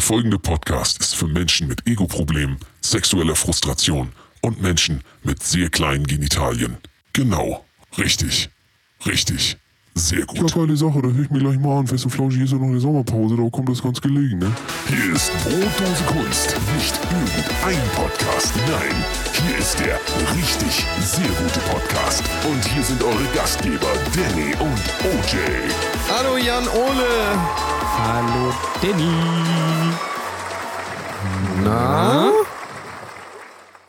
Der folgende Podcast ist für Menschen mit Ego-Problemen, sexueller Frustration und Menschen mit sehr kleinen Genitalien. Genau. Richtig. Richtig. Sehr Ja, gut. geile Sache, da höre ich mir gleich mal an. Fest und Flauschig ist ja noch eine Sommerpause, da kommt das ganz gelegen, ne? Hier ist Brotdose Kunst. Nicht irgendein Podcast. Nein, hier ist der richtig sehr gute Podcast. Und hier sind eure Gastgeber Danny und OJ. Hallo Jan Ole. Hallo Danny. Na?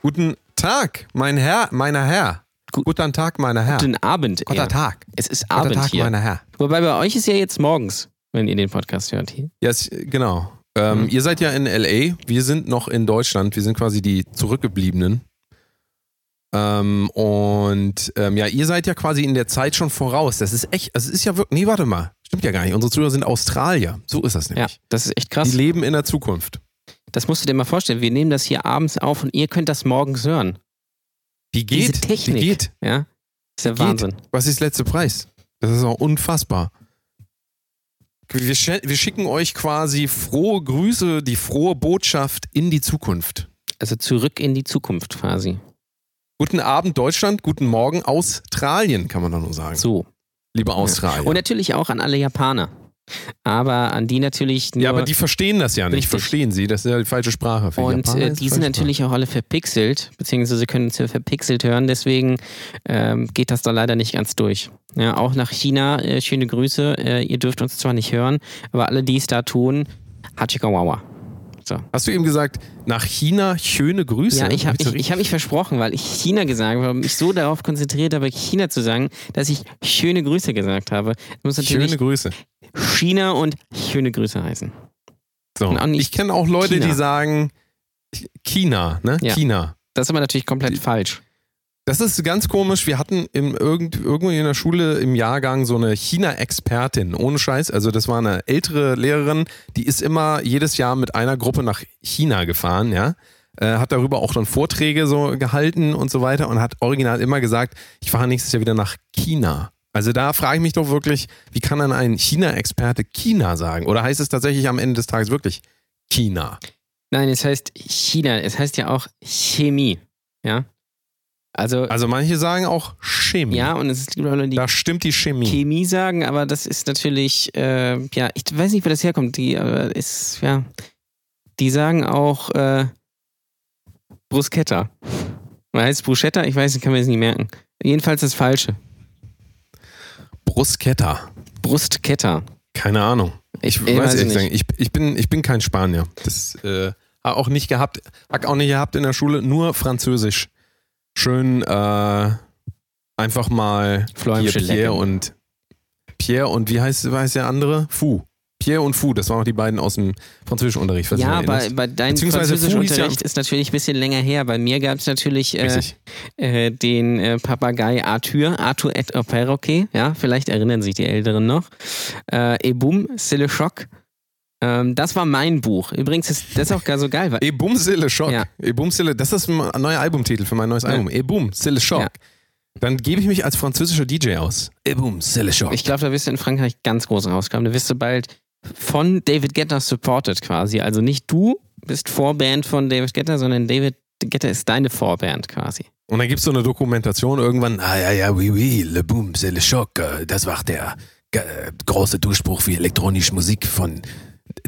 Guten Tag, mein Herr, meiner Herr. Guten Tag, meiner Herr. Guten Abend. Guten eher. Tag. Es ist Guten Abend Tag, hier. meiner Herr. Wobei bei euch ist ja jetzt morgens, wenn ihr den Podcast hört. Ja, es- genau. Ähm, Mhm. Ihr seid ja in LA, wir sind noch in Deutschland, wir sind quasi die Zurückgebliebenen. Ähm, und ähm, ja, ihr seid ja quasi in der Zeit schon voraus. Das ist echt, also es ist ja wirklich, nee, warte mal, stimmt ja gar nicht. Unsere Zuhörer sind Australier. So ist das Ja, nämlich. das ist echt Die krass. leben in der Zukunft. Das musst du dir mal vorstellen. Wir nehmen das hier abends auf und ihr könnt das morgens hören. Wie geht? Diese Technik. Wie geht? Ja, ist ja Geht. Wahnsinn. Was ist der letzte Preis? Das ist auch unfassbar. Wir, sch- wir schicken euch quasi frohe Grüße, die frohe Botschaft in die Zukunft. Also zurück in die Zukunft quasi. Guten Abend Deutschland, guten Morgen Australien, kann man da nur sagen. So. Liebe Australier. Und natürlich auch an alle Japaner. Aber an die natürlich nur. ja, aber die verstehen das ja nicht. Richtig. Verstehen sie? Das ist ja die falsche Sprache. Für Und Japaner äh, ist die sind natürlich auch alle verpixelt, beziehungsweise können uns ja verpixelt hören, deswegen ähm, geht das da leider nicht ganz durch. Ja, auch nach China, äh, schöne Grüße. Äh, ihr dürft uns zwar nicht hören, aber alle, die es da tun, Hachikawawa. So. Hast du eben gesagt, nach China schöne Grüße? Ja, ich habe Hab ich, ich hab mich versprochen, weil ich China gesagt habe, mich so darauf konzentriert habe, China zu sagen, dass ich schöne Grüße gesagt habe. Schöne Grüße. China und schöne Grüße heißen. So. Ich kenne auch Leute, China. die sagen China, ne? Ja. China. Das ist aber natürlich komplett Die- falsch. Das ist ganz komisch. Wir hatten im, irgend, irgendwo in der Schule im Jahrgang so eine China-Expertin, ohne Scheiß. Also das war eine ältere Lehrerin, die ist immer jedes Jahr mit einer Gruppe nach China gefahren, ja. Äh, hat darüber auch dann Vorträge so gehalten und so weiter und hat original immer gesagt, ich fahre nächstes Jahr wieder nach China. Also da frage ich mich doch wirklich, wie kann dann ein China-Experte China sagen? Oder heißt es tatsächlich am Ende des Tages wirklich China? Nein, es heißt China, es heißt ja auch Chemie. Ja. Also, Also manche sagen auch Chemie. ja, und es gibt auch Leute, die Da stimmt die Chemie. Chemie sagen, aber das ist natürlich, äh, ja, ich weiß nicht, wo das herkommt. Die äh, ist, ja, die sagen auch äh, Bruschetta. Man heißt Bruschetta, ich weiß, ich kann mir das nicht merken. Jedenfalls das Falsche. Bruschetta. Brustketta. Keine Ahnung. Ich, Ich- weiß ich weiß ehrlich es sagen, ich, ich, bin, ich bin kein Spanier. Das äh, auch nicht gehabt, hab auch nicht gehabt in der Schule, nur Französisch. Schön äh, einfach mal hier Pierre und Pierre und wie heißt, heißt der andere? Fu. Pierre und Fu, das waren auch die beiden aus dem Französischunterricht. falls du Ja, bei, bei deinem Fu hieß ja- ist natürlich ein bisschen länger her. Bei mir gab es natürlich äh, äh, den äh, Papagei Arthur, Arthur et Perroquet, ja, vielleicht erinnern sich die Älteren noch. Äh, Et boum, c'est le choc. Ähm, das war mein Buch. Übrigens ist das ist auch gar so geil, weil E Boom Sille Schock. Ja. E Boom Sille, das ist ein neuer Albumtitel für mein neues Ja. Album. E Boom Sille Schock. Ja. Dann gebe ich mich als französischer DJ aus. E Boom Sille Schock. ich glaube, da wirst du in Frankreich ganz groß rauskommen. Da wirst du bald von David Guetta supported quasi. Also nicht du bist Vorband von David Guetta, sondern David Guetta ist deine Vorband quasi. Und dann gibt es so eine Dokumentation irgendwann, ah ja, ja, oui, oui, le boom, c'est le choc. äh, Das war der äh, große Durchbruch für elektronische Musik von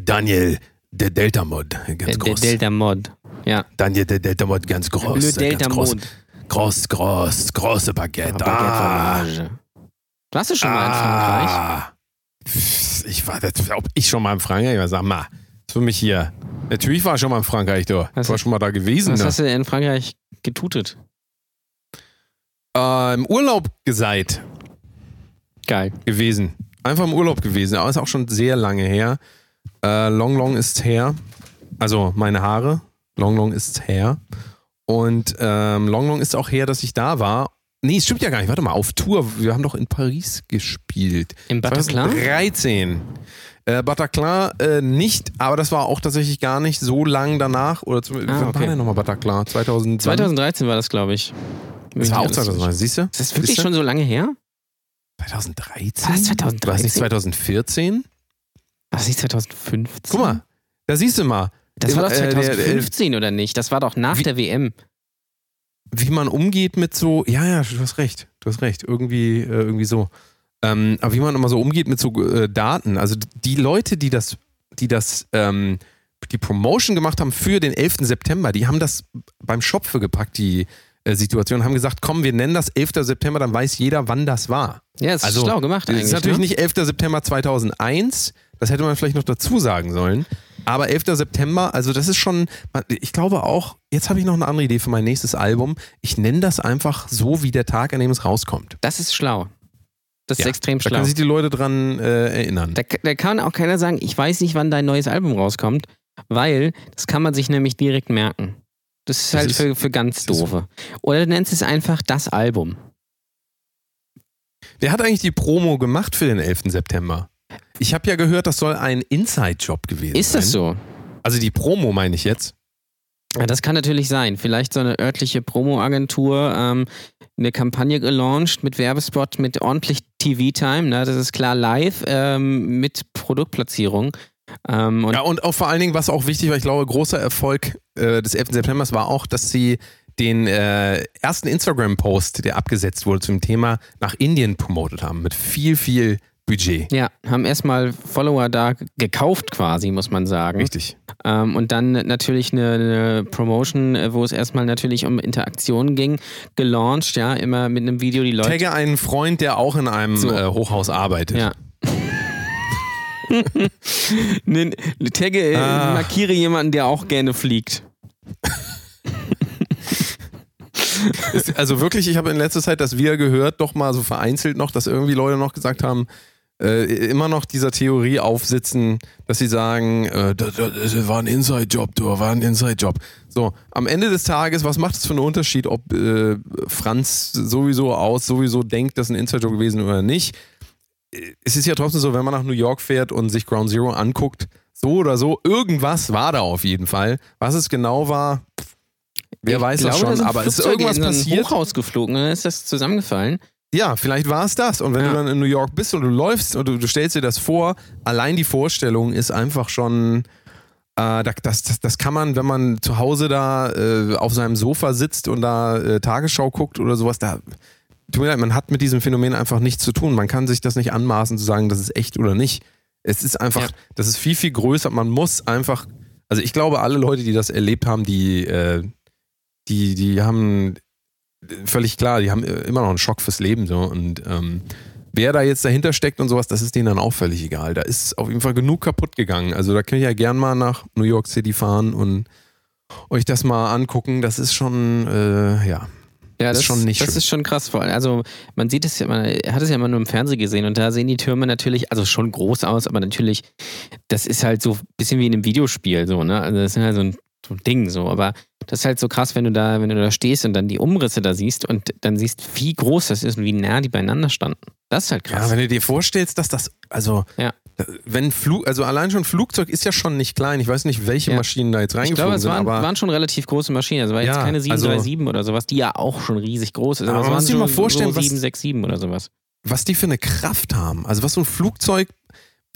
Daniel der Delta Mod. Ganz Der, der groß. Delta Mod. Ja. Daniel der Delta Mod, ganz groß. Le Delta ganz groß, Mod. groß, groß, große Baguette. Ah, Baguette-Fromage. Warst du schon mal in Frankreich? ah. Pff, Ich war, ob ich schon mal in Frankreich war, sag mal, für mich hier. Natürlich war ich schon mal in Frankreich, du. Was Ich war schon mal da gewesen. Was Ne? hast du in Frankreich getutet? Äh, Im Urlaub geseit. Geil. gewesen. Einfach im Urlaub gewesen, aber ist auch schon sehr lange her. Äh, long Long ist her. Also meine Haare. Long Long ist her. Und ähm, Long Long ist auch her, dass ich da war. Nee, es stimmt ja gar nicht. Warte mal, auf Tour. Wir haben doch in Paris gespielt. Im Bataclan? 2013. Äh, Bataclan äh, nicht, aber das war auch tatsächlich gar nicht so lang danach. Oder zum, Ah, wann war okay. denn nochmal Bataclan? 2000, 2013 war das, glaube ich. Das war auch Ist 2013, siehst du? das wirklich Siehst du? schon so lange her? 2013? War das 2013? War es nicht 2014? War das nicht 2015? Guck mal, Da siehst du mal. Das war doch Äh, der- der- 2015 oder nicht? Das war doch nach Wie- der WM. wie man umgeht mit so, ja, ja, du hast recht, du hast recht, irgendwie, äh, irgendwie so. Ähm, aber wie man immer so umgeht mit so äh, Daten, also die Leute, die das, die das, ähm, die Promotion gemacht haben für den 11. September, die haben das beim Schopfe gepackt, die äh, Situation, haben gesagt, komm, wir nennen das 11. September, dann weiß jeder, wann das war. Ja, das ist Also, schlau gemacht Das eigentlich. ist natürlich ne? nicht 11. September 2001, das hätte man vielleicht noch dazu sagen sollen. Aber 11. September, also das ist schon, ich glaube auch, jetzt habe ich noch eine andere Idee für mein nächstes Album. Ich nenne das einfach so, wie der Tag, an dem es rauskommt. Das ist schlau. Das ist Ja, extrem Da schlau. können sich die Leute dran äh, erinnern. Da, da kann auch keiner sagen, ich weiß nicht, wann dein neues Album rauskommt, weil das kann man sich nämlich direkt merken. Das ist Das halt ist- für, für ganz ist doofe. Oder du nennst es einfach das Album. Wer hat eigentlich die Promo gemacht für den 11. September? Ich habe ja gehört, das soll ein Inside-Job gewesen Ist sein. das so? Also die Promo meine ich jetzt. Ja, das kann natürlich sein. Vielleicht so eine örtliche Promo-Agentur, ähm, eine Kampagne gelauncht mit Werbespot, mit ordentlich TV-Time, ne? das ist klar live, ähm, mit Produktplatzierung. Ähm, und Ja, und auch vor allen Dingen, was auch wichtig war, ich glaube, großer Erfolg äh, des 11. September war auch, dass sie den äh, ersten Instagram-Post, der abgesetzt wurde zum Thema, nach Indien promotet haben. Mit viel, viel Budget. ja, haben erstmal Follower da gekauft quasi, muss man sagen. Richtig. Ähm, und dann natürlich eine, eine Promotion, äh, wo es erstmal natürlich um Interaktion ging, gelauncht, ja, immer mit einem Video die Leute. Tagge einen Freund, der auch in einem So. äh, Hochhaus arbeitet. Ja. ne, tagge, äh, Ah. markiere jemanden, der auch gerne fliegt. Also wirklich, ich habe in letzter Zeit das Wir gehört, doch mal so vereinzelt noch, dass irgendwie Leute noch gesagt haben, äh, immer noch dieser Theorie aufsitzen, dass sie sagen, äh, das, das war ein Inside-Job, du, war ein Inside-Job. So, am Ende des Tages, was macht es für einen Unterschied, ob äh, Franz sowieso aus, sowieso denkt, das ist ein Inside-Job gewesen oder nicht? Äh, Es ist ja trotzdem so, wenn man nach New York fährt und sich Ground Zero anguckt, so oder so, irgendwas war da auf jeden Fall. Was es genau war, wer Ich weiß glaube, das da schon, aber es ist irgendwas passiert. Hochhaus geflogen, dann ist das zusammengefallen. Ja, vielleicht war es das. Und wenn Ja. du dann in New York bist und du läufst und du, du stellst dir das vor, allein die Vorstellung ist einfach schon, äh, da- das, das, das kann man, wenn man zu Hause da äh, auf seinem Sofa sitzt und da äh, Tagesschau guckt oder sowas, da, tut mir leid, man hat mit diesem Phänomen einfach nichts zu tun. Man kann sich das nicht anmaßen zu sagen, das ist echt oder nicht. Es ist einfach, Ja. das ist viel, viel größer. Man muss einfach, also ich glaube, alle Leute, die das erlebt haben, die, äh, die, die haben völlig klar, die haben immer noch einen Schock fürs Leben so und ähm, wer da jetzt dahinter steckt und sowas, das ist denen dann auch völlig egal. Da ist auf jeden Fall genug kaputt gegangen. Also da könnt ihr ja gern mal nach New York City fahren und euch das mal angucken. Das ist schon, äh, ja. Ja, Ist das, schon nicht das schön. ist schon krass. Vor allem. Also man sieht es ja, man hat es ja immer nur im Fernsehen gesehen und da sehen die Türme natürlich, also schon groß aus, aber natürlich, das ist halt so ein bisschen wie in einem Videospiel so, ne? Also das ist halt so ein, so ein Ding so, aber das ist halt so krass, wenn du da, wenn du da stehst und dann die Umrisse da siehst und dann siehst, wie groß das ist und wie nah die beieinander standen. Das ist halt krass. Ja, wenn du dir vorstellst, dass das, also, Ja. wenn Flug, also allein schon Flugzeug ist ja schon nicht klein. Ich weiß nicht, welche Ja. Maschinen da jetzt ich reingeflogen glaube, es sind, waren, aber waren schon relativ große Maschinen. Also war jetzt Ja, keine also- 737 oder sowas, die ja auch schon riesig groß ist. Aber Aber, es waren mal so, vorstellen, so was- 767 oder sowas. was die für eine Kraft haben. Also was so ein Flugzeug,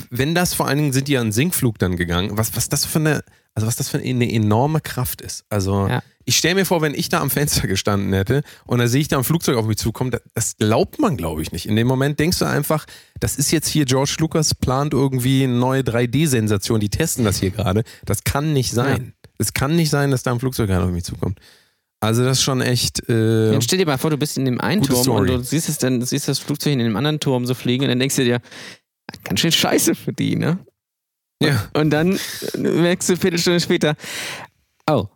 wenn das vor allen Dingen sind die ja einen Sinkflug dann gegangen, was, was das für eine, also was das für eine enorme Kraft ist. Also Ja. ich stelle mir vor, wenn ich da am Fenster gestanden hätte und da sehe ich da ein Flugzeug auf mich zukommen, das, das glaubt man, glaube ich, nicht. In dem Moment denkst du einfach, das ist jetzt hier George Lucas plant irgendwie eine neue 3D-Sensation, die testen das hier gerade. Das kann nicht sein. Es kann nicht sein, dass da ein Flugzeug gerade auf mich zukommt. Also das ist schon echt. Äh, Dann stell dir mal vor, du bist in dem einen Turm Story. und du siehst, es dann, siehst das Flugzeug in dem anderen Turm so fliegen und dann denkst du dir, ganz schön scheiße für die, ne? ja. Und dann merkst du eine Viertelstunde später, oh,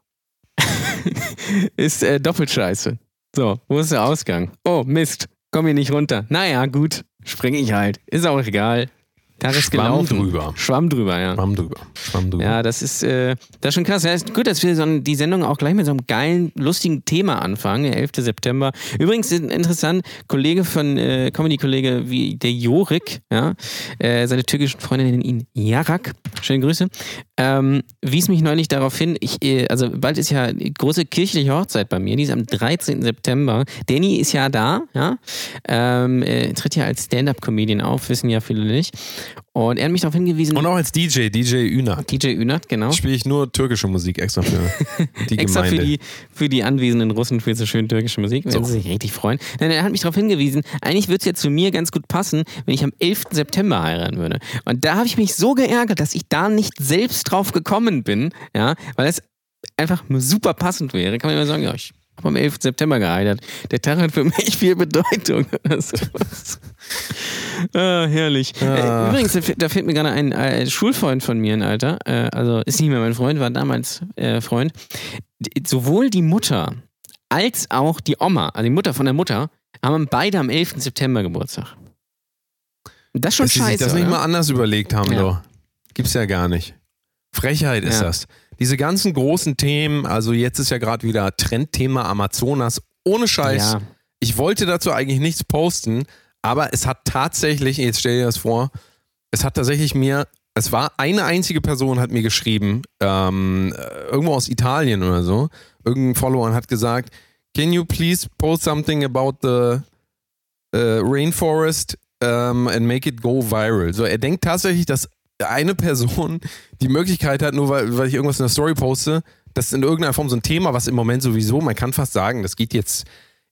ist äh, doppelt scheiße. So, wo ist der Ausgang? Oh, Mist, komm hier nicht runter. Naja, gut, spring ich halt. Ist auch egal. Tag ist Schwamm gelaufen. drüber. Schwamm drüber, ja. Schwamm drüber. Schwamm drüber. Ja, das ist, äh, das ist schon krass. Ja, ist gut, dass wir so die Sendung auch gleich mit so einem geilen, lustigen Thema anfangen, der 11. September. Übrigens ist interessant, Kollege von, äh, Comedy-Kollege wie der Jorik, ja, äh, seine türkischen Freunde nennen ihn Yarak. Schöne Grüße. Ähm, wies mich neulich darauf hin, ich, äh, also bald ist ja die große kirchliche Hochzeit bei mir, die ist am 13. September. Danny ist ja da, ja, ähm, äh, tritt ja als Stand-Up-Comedian auf, wissen ja viele nicht. Und er hat mich darauf hingewiesen, Und auch als DJ, DJ Üna. DJ Ünert, genau. Spiele ich nur türkische Musik extra für die Extra Gemeinde. für die, für die anwesenden Russen für so schön türkische Musik, werden So. sie sich richtig freuen. Nein, er hat mich darauf hingewiesen, eigentlich würde es ja zu mir ganz gut passen, wenn ich am 11. September heiraten würde. Und da habe ich mich so geärgert, dass ich da nicht selbst drauf gekommen bin, ja, weil es einfach nur super passend wäre. Kann man immer sagen, ja, ich habe am 11. September geheiratet. Der Tag hat für mich viel Bedeutung. ah, herrlich. Äh, Ah. übrigens, da fällt- mir gerade ein äh, Schulfreund von mir, ein Alter, äh, also ist nicht mehr mein Freund, war damals äh, Freund. Sowohl die Mutter als auch die Oma, also die Mutter von der Mutter, haben beide am 11. September Geburtstag. Das ist schon Dass sie sich scheiße. das nicht oder? mal anders überlegt haben, Ja. doch. Gibt's ja gar nicht. Frechheit ist Ja. das. Diese ganzen großen Themen, also jetzt ist ja gerade wieder Trendthema Amazonas. Ohne Scheiß. Ja. Ich wollte dazu eigentlich nichts posten, aber es hat tatsächlich, jetzt stell dir das vor, es hat tatsächlich mir, es war eine einzige Person hat mir geschrieben, ähm, äh, irgendwo aus Italien oder so, irgendein Follower hat gesagt, can you please post something about the äh, rainforest ähm, and make it go viral. So, er denkt tatsächlich, dass eine Person die Möglichkeit hat, nur weil, weil ich irgendwas in der Story poste, das ist in irgendeiner Form so ein Thema, was im Moment sowieso, man kann fast sagen, das geht jetzt,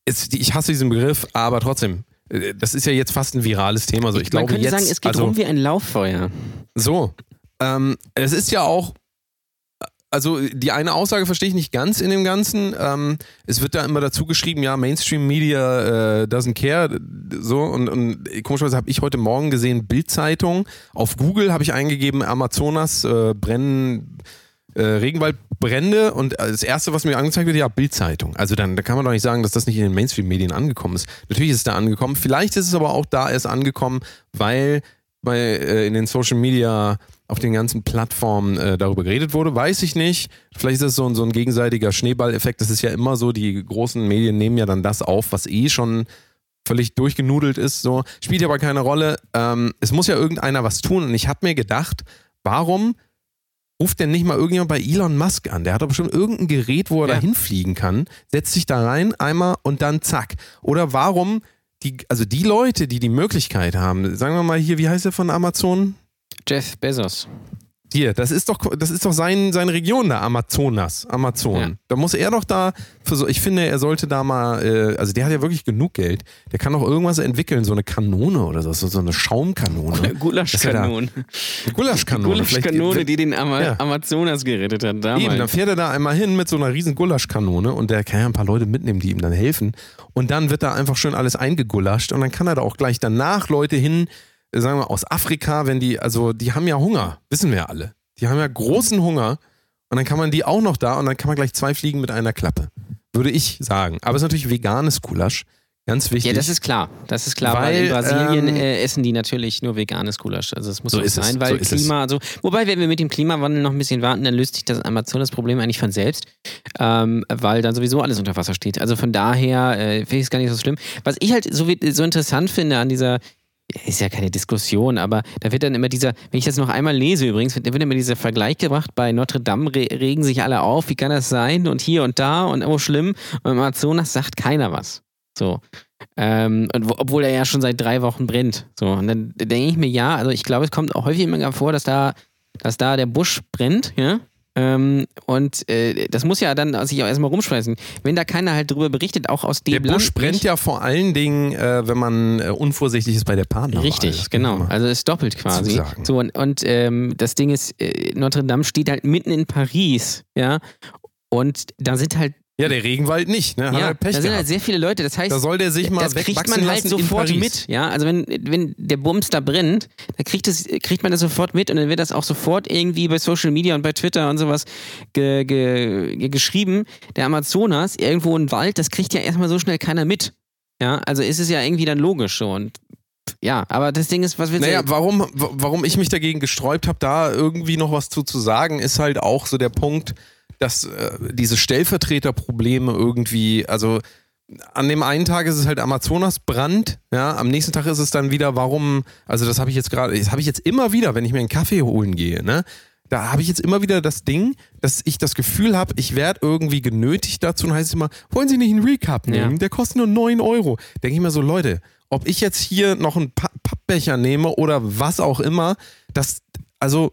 ist, ich hasse diesen Begriff, aber trotzdem, äh, das ist ja jetzt fast ein virales Thema. So, ich Man glaube könnte jetzt, sagen, es geht also, rum wie ein Lauffeuer. so, ähm, es ist ja auch, also die eine Aussage verstehe ich nicht ganz in dem Ganzen. Ähm, es wird da immer dazu geschrieben, ja, Mainstream Media äh, doesn't care. So, und, und komischerweise habe ich heute Morgen gesehen, Bildzeitung. Auf Google habe ich eingegeben, Amazonas äh, brennen. Äh, Regenwaldbrände und das erste, was mir angezeigt wird, ja, Bildzeitung. Also dann da kann man doch nicht sagen, dass das nicht in den Mainstream-Medien angekommen ist. Natürlich ist es da angekommen. Vielleicht ist es aber auch da erst angekommen, weil bei, äh, in den Social Media auf den ganzen Plattformen äh, darüber geredet wurde, weiß ich nicht. Vielleicht ist das so ein, so ein gegenseitiger Schneeballeffekt. Das ist ja immer so, die großen Medien nehmen ja dann das auf, was eh schon völlig durchgenudelt ist. So spielt ja aber keine Rolle. Ähm, es muss ja irgendeiner was tun. Und ich habe mir gedacht, warum ruft denn nicht mal irgendjemand bei Elon Musk an? Der hat doch bestimmt irgendein Gerät, wo er Ja. da hinfliegen kann, setzt sich da rein, einmal und dann zack. Oder warum die, also die Leute, die die Möglichkeit haben, sagen wir mal hier, wie heißt er von Amazon? Jeff Bezos. Hier, das ist doch, das ist doch sein, seine Region da, Amazonas, Amazon. Ja. Da muss er doch da, für so, ich finde, er sollte da mal, äh, also der hat ja wirklich genug Geld, der kann doch irgendwas entwickeln, so eine Kanone oder so, so eine Schaumkanone. Gulaschkanone. Eine Gulaschkanone. Gulaschkanone, die den Ama Ja. Amazonas gerettet hat damals. Eben, dann fährt er da einmal hin mit so einer riesen Gulaschkanone und der kann ja ein paar Leute mitnehmen, die ihm dann helfen. Und dann wird da einfach schön alles eingegulascht und dann kann er da auch gleich danach Leute hin, sagen wir aus Afrika, wenn die, also die haben ja Hunger, wissen wir ja alle. Die haben ja großen Hunger und dann kann man die auch noch da und dann kann man gleich zwei Fliegen mit einer Klappe. Würde ich sagen. Aber es ist natürlich veganes Gulasch. Ganz wichtig. Ja, das ist klar. Das ist klar, weil, Weil, in Brasilien ähm, äh, essen die natürlich nur veganes Gulasch. Also es muss So ist es, sein, weil so. Klima, also wobei wenn wir mit dem Klimawandel noch ein bisschen warten, dann löst sich das Amazonas-Problem eigentlich von selbst, ähm, weil dann sowieso alles unter Wasser steht. Also von daher äh, finde ich es gar nicht so schlimm. Was ich halt so, so interessant finde an dieser ist ja keine Diskussion, aber da wird dann immer dieser, wenn ich das noch einmal lese übrigens, da wird immer dieser Vergleich gebracht, bei Notre Dame re regen sich alle auf, wie kann das sein und hier und da und oh schlimm und im Amazonas sagt keiner was. So. Ähm, wo, obwohl er ja schon seit drei Wochen brennt. So, und dann denke ich mir, ja, also ich glaube, es kommt auch häufig immer vor, dass da, dass da der Busch brennt, ja. Ähm, und äh, das muss ja dann sich auch erstmal rumschmeißen. Wenn da keiner halt drüber berichtet, auch aus dem der Busch Land brennt nicht. ja vor allen Dingen, äh, wenn man äh, unvorsichtig ist bei der Partnerwahl. Richtig, genau. Also es doppelt quasi. zusagen. So, und, und ähm, das Ding ist, äh, Notre Dame steht halt mitten in Paris, ja. Und da sind halt, Ja, der Regenwald nicht, ne? Hat ja, halt Pech da sind gehabt. halt sehr viele Leute. Das heißt, Da soll der sich mal das kriegt man halt sofort mit. Ja, also wenn, wenn der Bums da brennt, dann kriegt, es, kriegt man das sofort mit und dann wird das auch sofort irgendwie bei Social Media und bei Twitter und sowas ge, ge, ge, geschrieben. Der Amazonas, irgendwo ein Wald, das kriegt ja erstmal so schnell keiner mit. Ja, also ist es ja irgendwie dann logisch so. Und ja, aber das Ding ist, was willst Naja, warum, warum ich mich dagegen gesträubt habe, da irgendwie noch was zu, zu sagen, ist halt auch so der Punkt, dass äh, diese Stellvertreterprobleme irgendwie, also an dem einen Tag ist es halt Amazonasbrand, ja, am nächsten Tag ist es dann wieder, warum, also das habe ich jetzt gerade, das habe ich jetzt immer wieder, wenn ich mir einen Kaffee holen gehe, ne? Da habe ich jetzt immer wieder das Ding, dass ich das Gefühl habe, ich werde irgendwie genötigt dazu und heißt es immer, wollen Sie nicht einen Recap nehmen? Ja. Der kostet nur 9 Euro. Denke ich mir so, Leute, ob ich jetzt hier noch ein Pa- Pappbecher nehme oder was auch immer, das, also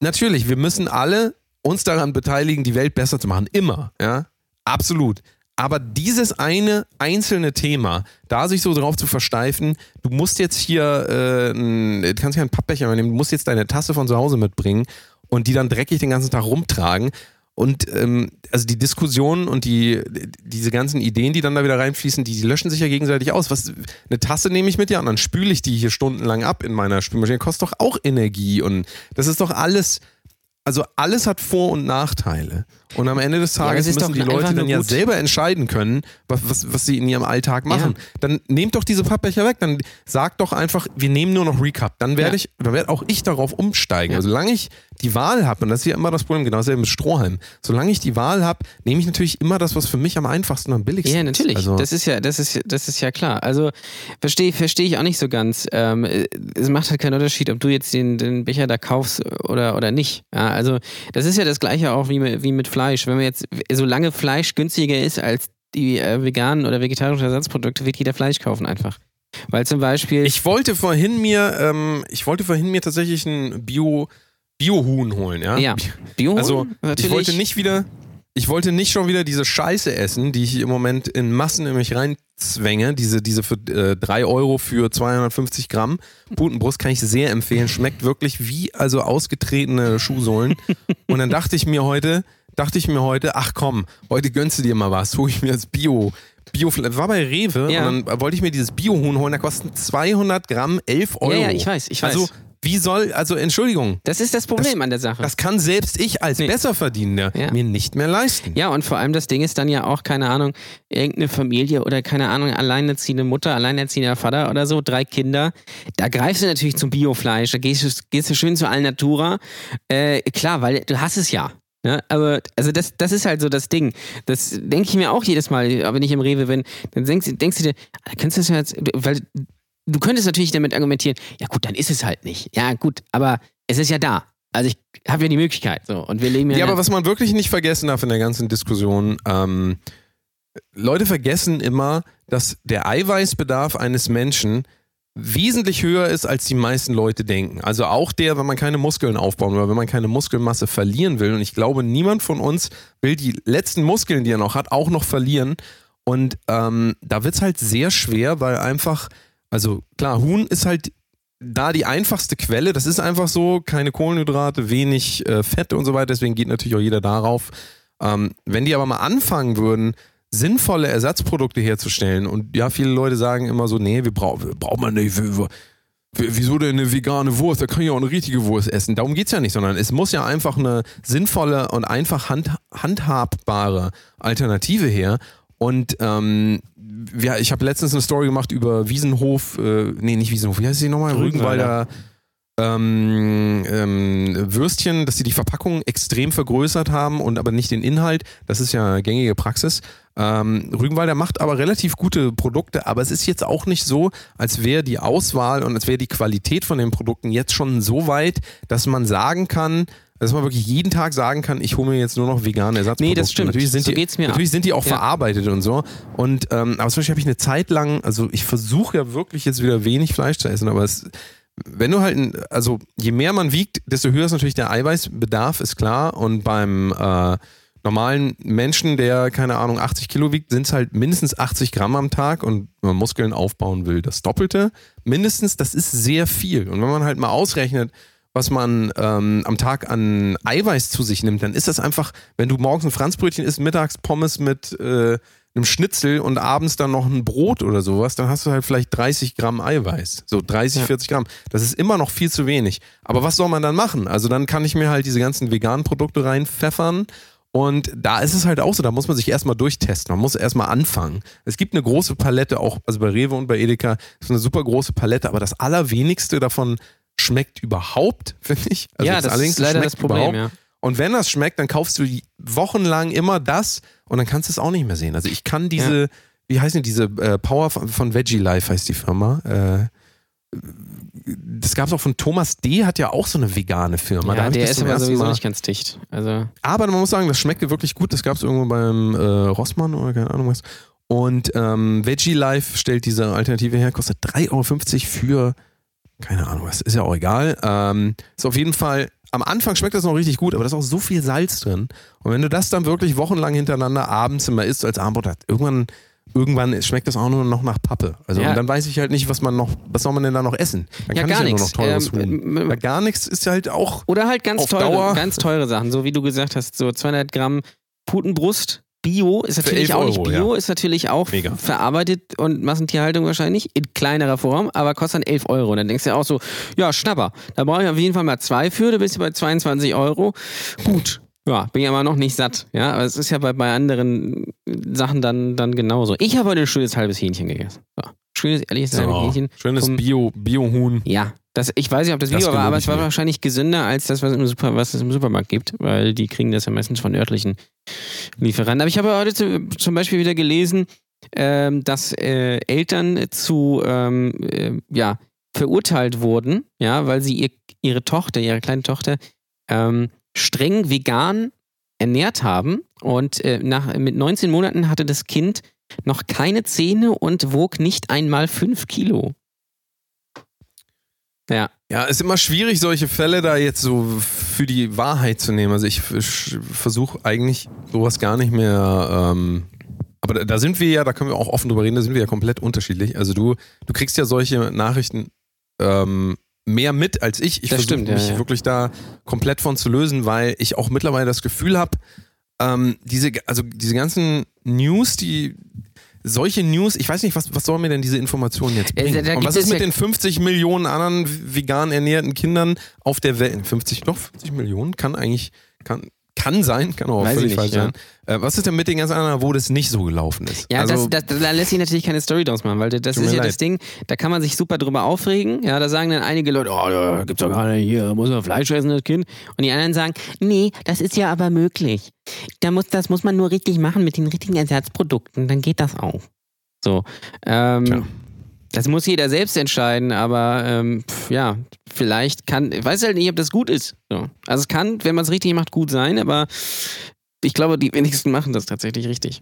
natürlich, wir müssen alle uns daran beteiligen, die Welt besser zu machen. Immer, ja. Absolut. Aber dieses eine einzelne Thema, da sich so drauf zu versteifen, du musst jetzt hier, äh, du kannst ja einen Pappbecher nehmen, du musst jetzt deine Tasse von zu Hause mitbringen und die dann dreckig den ganzen Tag rumtragen. Und ähm, also die Diskussionen und die, diese ganzen Ideen, die dann da wieder reinfließen, die, die löschen sich ja gegenseitig aus. Was, eine Tasse nehme ich mit ja und dann spüle ich die hier stundenlang ab in meiner Spülmaschine. Kostet doch auch Energie und das ist doch alles. Also alles hat Vor- und Nachteile. Und am Ende des Tages ist müssen die Leute dann ja selber entscheiden können, was, was, was sie in ihrem Alltag machen. Dann nehmt doch diese Pappbecher weg. Dann sagt doch einfach, wir nehmen nur noch Recap. Dann werde Ja. ich, dann werde auch ich darauf umsteigen. Ja. Also solange ich die Wahl habe, und das ist ja immer das Problem, genau dasselbe mit Strohhalm, solange ich die Wahl habe, nehme ich natürlich immer das, was für mich am einfachsten und am billigsten Ja, ist. natürlich. Also, das ist ja, das ist, das ist ja klar. Also verstehe verstehe ich auch nicht so ganz. Ähm, äh, es macht halt keinen Unterschied, ob du jetzt den, den Becher da kaufst oder, oder nicht. Ja, also das ist ja das gleiche auch wie mit, wie mit Fleisch. Wenn man jetzt, solange Fleisch günstiger ist als die äh, veganen oder vegetarischen Ersatzprodukte, wird jeder Fleisch kaufen einfach. Weil zum Beispiel. ich wollte vorhin mir, ähm, ich wollte vorhin mir tatsächlich ein Bio, Bio-Huhn holen, ja. ja, Bio Also natürlich. ich wollte nicht wieder, ich wollte nicht schon wieder diese Scheiße essen, die ich im Moment in Massen in mich reinzwänge. Diese, diese für äh, 3 Euro für 250 Gramm Putenbrust kann ich sehr empfehlen. Schmeckt wirklich wie also ausgetretene Schuhsohlen. Und dann dachte ich mir heute, dachte ich mir heute, ach komm, heute gönnst du dir mal was, hol ich mir das Bio. Bio, das war bei Rewe Ja. und dann wollte ich mir dieses Bio-Huhn holen, da kosten 200 Gramm 11 Euro. Ja, ja, ich weiß, ich weiß. Also, wie soll, also Entschuldigung, das ist das Problem an der Sache. das kann selbst ich als Nee. Besserverdienender Ja. mir nicht mehr leisten. Ja, und vor allem das Ding ist dann ja auch, keine Ahnung, irgendeine Familie oder keine Ahnung, alleinerziehende Mutter, alleinerziehender Vater oder so, drei Kinder. Da greifst du natürlich zum Biofleisch, da gehst du, gehst du schön zu Alnatura. Äh, klar, weil du hast es ja. Ja, aber also das, das ist halt so das Ding. Das denke ich mir auch jedes Mal, wenn ich im Rewe bin. Dann denkst, denkst du dir, ah, kannst du das jetzt, weil du könntest natürlich damit argumentieren, ja gut, dann ist es halt nicht. Ja gut, aber es ist ja da. Also ich habe ja die Möglichkeit. So, und wir leben ja. Ja, aber was man wirklich nicht vergessen darf in der ganzen Diskussion, ähm, Leute vergessen immer, dass der Eiweißbedarf eines Menschen wesentlich höher ist, als die meisten Leute denken. Also auch der, wenn man keine Muskeln aufbauen will, wenn man keine Muskelmasse verlieren will. Und ich glaube, niemand von uns will die letzten Muskeln, die er noch hat, auch noch verlieren. Und ähm, da wird es halt sehr schwer, weil einfach, also klar, Huhn ist halt da die einfachste Quelle. Das ist einfach so, keine Kohlenhydrate, wenig äh, Fett und so weiter. Deswegen geht natürlich auch jeder darauf. Ähm, wenn die aber mal anfangen würden, sinnvolle Ersatzprodukte herzustellen und ja, viele Leute sagen immer so, nee, wir brauchen braucht man nicht. Wieso denn eine vegane Wurst? Da kann ich auch eine richtige Wurst essen. Darum geht es ja nicht, sondern es muss ja einfach eine sinnvolle und einfach hand, handhabbare Alternative her. Und ähm, ja, ich habe letztens eine Story gemacht über Wiesenhof, äh, nee, nicht Wiesenhof, wie heißt sie nochmal? Rügenwalder. Rügenwalder ähm, ähm, Würstchen, dass sie die Verpackung extrem vergrößert haben und aber nicht den Inhalt. Das ist ja gängige Praxis. Ähm, Rügenwalder macht aber relativ gute Produkte, aber es ist jetzt auch nicht so, als wäre die Auswahl und als wäre die Qualität von den Produkten jetzt schon so weit, dass man sagen kann, dass man wirklich jeden Tag sagen kann, ich hole mir jetzt nur noch vegane Ersatzprodukte. Nee, das stimmt. Natürlich sind So die, natürlich auch. sind die auch Ja. verarbeitet und so. Und ähm, aber zum Beispiel habe ich eine Zeit lang, also ich versuche ja wirklich jetzt wieder wenig Fleisch zu essen, aber es wenn du halt, also je mehr man wiegt, desto höher ist natürlich der Eiweißbedarf, ist klar. Und beim äh, normalen Menschen, der, keine Ahnung, 80 Kilo wiegt, sind es halt mindestens 80 Gramm am Tag. Und wenn man Muskeln aufbauen will, das Doppelte. Mindestens, das ist sehr viel. Und wenn man halt mal ausrechnet, was man ähm, am Tag an Eiweiß zu sich nimmt, dann ist das einfach, wenn du morgens ein Franzbrötchen isst, mittags Pommes mit äh, einem Schnitzel und abends dann noch ein Brot oder sowas, dann hast du halt vielleicht 30 Gramm Eiweiß. So 30, Ja. 40 Gramm. Das ist immer noch viel zu wenig. Aber was soll man dann machen? Also dann kann ich mir halt diese ganzen veganen Produkte reinpfeffern. Und da ist es halt auch so, da muss man sich erstmal durchtesten. Man muss erstmal anfangen. Es gibt eine große Palette, auch, also bei Rewe und bei Edeka, ist eine super große Palette, aber das allerwenigste davon schmeckt überhaupt, finde ich. Also ja, das ist leider das Problem, ja. Und wenn das schmeckt, dann kaufst du wochenlang immer das und dann kannst du es auch nicht mehr sehen. Also ich kann diese, wie heißen die, diese äh, Power von, von Veggie Life heißt die Firma. Äh, das gab es auch von Thomas D. hat ja auch so eine vegane Firma. ja der ist aber sowieso Mal. nicht ganz dicht. Also, Aber man muss sagen, das schmeckte wirklich gut. Das gab es irgendwo beim äh, Rossmann oder keine Ahnung was. Und ähm, Veggie Life stellt diese Alternative her, kostet 3,50 Euro für, keine Ahnung, was ist ja auch egal. Ähm, ist auf jeden Fall, am Anfang schmeckt das noch richtig gut, aber da ist auch so viel Salz drin. Und wenn du das dann wirklich wochenlang hintereinander abends immer isst als Abendbrot, hat, irgendwann, irgendwann schmeckt das auch nur noch nach Pappe. Also Ja. und dann weiß ich halt nicht, was man noch, was soll man denn da noch essen? Dann Ja, kann gar ich ja nur nichts. noch teures Ähm, Huhn. ähm, Weil gar nichts ist halt auch Oder halt ganz teure, Dauer- ganz teure Sachen, so wie du gesagt hast, so 200 Gramm Putenbrust. Bio ist natürlich 11 auch nicht Bio, ist natürlich auch Mega. verarbeitet und Massentierhaltung wahrscheinlich in kleinerer Form, aber kostet dann 11 Euro. Und dann denkst du ja auch so, ja, Schnapper, da brauche ich auf jeden Fall mal zwei für, du bist ja bei 22 Euro. Gut, ja, bin ja immer noch nicht satt. Ja, aber es ist ja bei, bei anderen Sachen dann, dann genauso. Ich habe heute ein schönes halbes Hähnchen gegessen. So. Schönes, ehrliches halbes Hähnchen. schönes vom- Bio, Bio-Huhn. Ja, das, ich weiß nicht, ob das Das Bio war, aber es war mir. wahrscheinlich gesünder als das, was, im Super, was es im Supermarkt gibt, weil die kriegen das ja meistens von örtlichen Lieferanten. Aber ich habe heute zu, zum Beispiel wieder gelesen, ähm, dass äh, Eltern zu ähm, äh, ja, verurteilt wurden, ja, weil sie ihr, ihre Tochter, ihre kleine Tochter, ähm, streng vegan ernährt haben. Und äh, nach, mit 19 Monaten hatte das Kind noch keine Zähne und wog nicht einmal 5 Kilo. Ja, Ja, ist immer schwierig, solche Fälle da jetzt so für die Wahrheit zu nehmen. Also ich versuche eigentlich sowas gar nicht mehr. Ähm, aber da, sind wir ja, da können wir auch offen drüber reden, da sind wir ja komplett unterschiedlich. Also du, du kriegst ja solche Nachrichten ähm, mehr mit als ich. Ich Das versuche stimmt, ja, mich ja. wirklich da komplett von zu lösen, weil ich auch mittlerweile das Gefühl habe, ähm, diese, also diese ganzen News, die solche News, ich weiß nicht, was, was soll mir denn diese Informationen jetzt Äh, bringen? da Und was ist mit ja- den 50 Millionen anderen vegan ernährten Kindern auf der Welt? 50, doch 50 Millionen? Kann eigentlich, kann, kann sein, kann auch Weiß völlig falsch nicht, sein. Äh, was ist denn mit den ganzen anderen, wo das nicht so gelaufen ist? Ja, also, das, das, da lässt sich natürlich keine Story draus machen, weil das ist ja leid. das Ding, da kann man sich super drüber aufregen. Ja, da sagen dann einige Leute, oh, da gibt's doch gar nicht, hier muss man Fleisch essen, das Kind. Und die anderen sagen, nee, das ist ja aber möglich. Da muss, das muss man nur richtig machen mit den richtigen Ersatzprodukten, dann geht das auch. So. Ähm, Tja. Das muss jeder selbst entscheiden, aber ähm, pf, ja, vielleicht kann, ich weiß halt nicht, ob das gut ist. So. Also es kann, wenn man es richtig macht, gut sein, aber ich glaube, die wenigsten machen das tatsächlich richtig.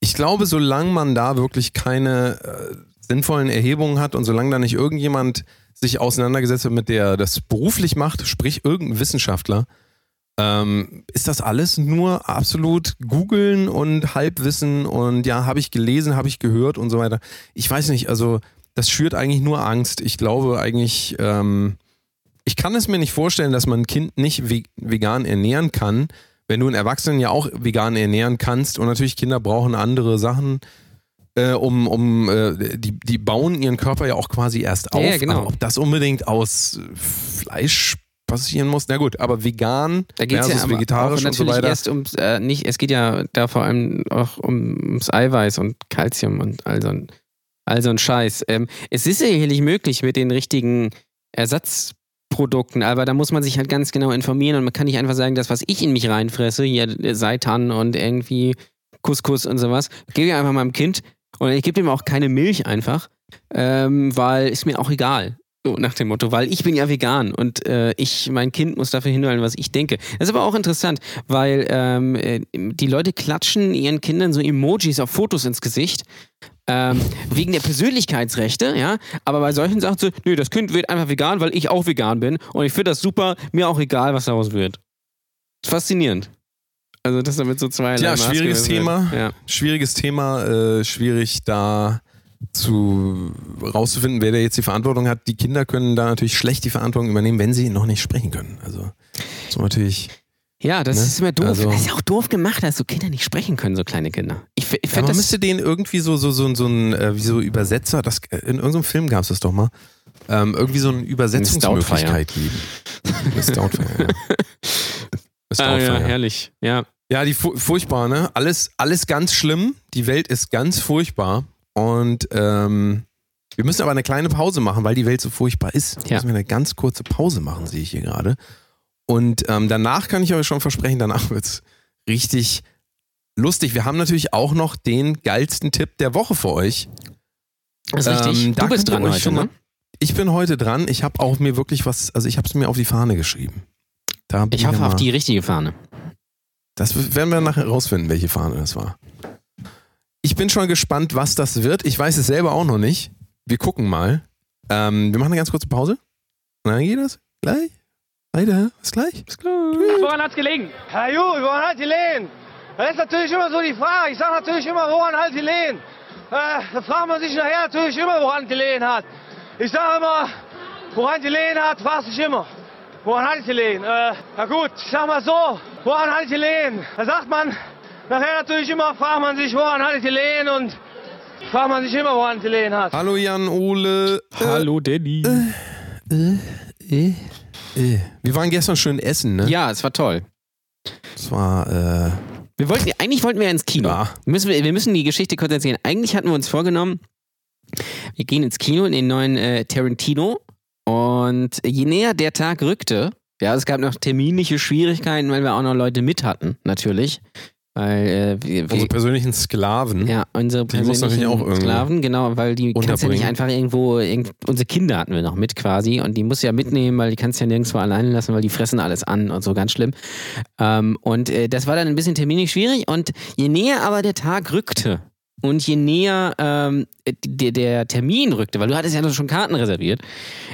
ich glaube, solange man da wirklich keine äh, sinnvollen Erhebungen hat und solange da nicht irgendjemand sich auseinandergesetzt hat, mit der das beruflich macht, sprich irgendein Wissenschaftler, ähm, ist das alles nur absolut googeln und Halbwissen und ja, habe ich gelesen, habe ich gehört und so weiter. Ich weiß nicht, also das schürt eigentlich nur Angst. Ich glaube eigentlich, ähm, ich kann es mir nicht vorstellen, dass man ein Kind nicht ve vegan ernähren kann, wenn du einen Erwachsenen ja auch vegan ernähren kannst und natürlich Kinder brauchen andere Sachen, äh, um, um äh, die, die bauen ihren Körper ja auch quasi erst auf. Ja, genau. Aber ob das unbedingt aus Fleisch passieren muss, na gut, aber vegan Da geht es versus ja vegetarisch und so weiter. erst ums, äh, nicht, es geht ja da vor allem auch um, ums Eiweiß und Kalzium und all so ein, all so ein Scheiß. Ähm, es ist sicherlich möglich mit den richtigen Ersatzprodukten, aber da muss man sich halt ganz genau informieren und man kann nicht einfach sagen, das, was ich in mich reinfresse, hier äh, Seitan und irgendwie Couscous und sowas, gebe ich einfach meinem Kind und ich gebe ihm auch keine Milch einfach, ähm, weil ist mir auch egal. So nach dem Motto, weil ich bin ja vegan und äh, ich, mein Kind muss dafür hinhalten, was ich denke. Das ist aber auch interessant, weil ähm, äh, die Leute klatschen ihren Kindern so Emojis auf Fotos ins Gesicht. Ähm, wegen der Persönlichkeitsrechte, ja. Aber bei solchen Sachen so, nö, das Kind wird einfach vegan, weil ich auch vegan bin und ich finde das super, mir auch egal, was daraus wird. Faszinierend. Also das damit so zwei Tja, schwieriges Thema. Ja. Schwieriges Thema, äh, schwierig da zu rauszufinden, wer da jetzt die Verantwortung hat. Die Kinder können da natürlich schlecht die Verantwortung übernehmen, wenn sie noch nicht sprechen können. Also das ist natürlich. Ja, das Ne? ist immer doof. Also- das ist ja auch doof gemacht, dass so Kinder nicht sprechen können, so kleine Kinder. Ich, ich Ja, man das. müsste denen irgendwie so so so, so ein äh, wie so Übersetzer. Das äh, in irgendeinem Film gab es das doch mal. Ähm, irgendwie so eine Übersetzungsmöglichkeit geben. Miss Doubtfire, ja. Miss Ah, ja, herrlich. Ja. Ja, die fu furchtbar, ne? Alles, alles ganz schlimm. Die Welt ist ganz furchtbar. Und ähm, wir müssen aber eine kleine Pause machen, weil die Welt so furchtbar ist. Ja. Müssen wir eine ganz kurze Pause machen, sehe ich hier gerade. Und ähm, danach kann ich euch schon versprechen, danach wird's richtig lustig. Wir haben natürlich auch noch den geilsten Tipp der Woche für euch. Das ist richtig. Ähm, da du bist dran heute, ne? Ich bin heute dran. Ich habe auch mir wirklich was, also ich habe es mir auf die Fahne geschrieben. Ich hoffe ja auf die richtige Fahne. Das werden wir nachher rausfinden, welche Fahne das war. Ich bin schon gespannt, was das wird. Ich weiß es selber auch noch nicht. Wir gucken mal. Ähm, wir machen eine ganz kurze Pause. Na, geht das? Gleich? Weiter? Bis gleich? Bis gleich. Woran hat's gelegen? Herr Ju, woran hat gelegen? Das ist natürlich immer so die Frage. Ich sage natürlich immer, woran hat gelegen? Äh, da fragt man sich nachher natürlich immer, woran gelegen hat. Ich sage immer, woran gelegen hat, fragt sich immer. Woran hat es gelegen? Äh, na gut, ich sag mal so, woran hat es gelegen? Da sagt man, nachher natürlich immer, fragt man sich, woran hat es gelegen und fragt man sich immer, woran es gelegen hat. Hallo Jan Ole. Hallo Danny. Äh, Wir waren gestern schön essen, ne? Ja, es war toll. Es war, äh, Wir wollten, eigentlich wollten wir ins Kino. Ja. Müssen wir, wir müssen die Geschichte kurz erzählen. Eigentlich hatten wir uns vorgenommen, wir gehen ins Kino in den neuen äh, Tarantino. Und je näher der Tag rückte, ja, es gab noch terminliche Schwierigkeiten, weil wir auch noch Leute mit hatten, natürlich. Weil äh, wir, unsere persönlichen Sklaven. ja, unsere persönlichen Sklaven, genau, weil die kannst ja nicht einfach irgendwo, irgend, unsere Kinder hatten wir noch mit quasi und die musst du ja mitnehmen, weil die kannst du ja nirgendwo alleine lassen, weil die fressen alles an und so, ganz schlimm. Ähm, und äh, das war dann ein bisschen terminlich schwierig und je näher aber der Tag rückte und je näher ähm, der, der Termin rückte, weil du hattest ja schon Karten reserviert,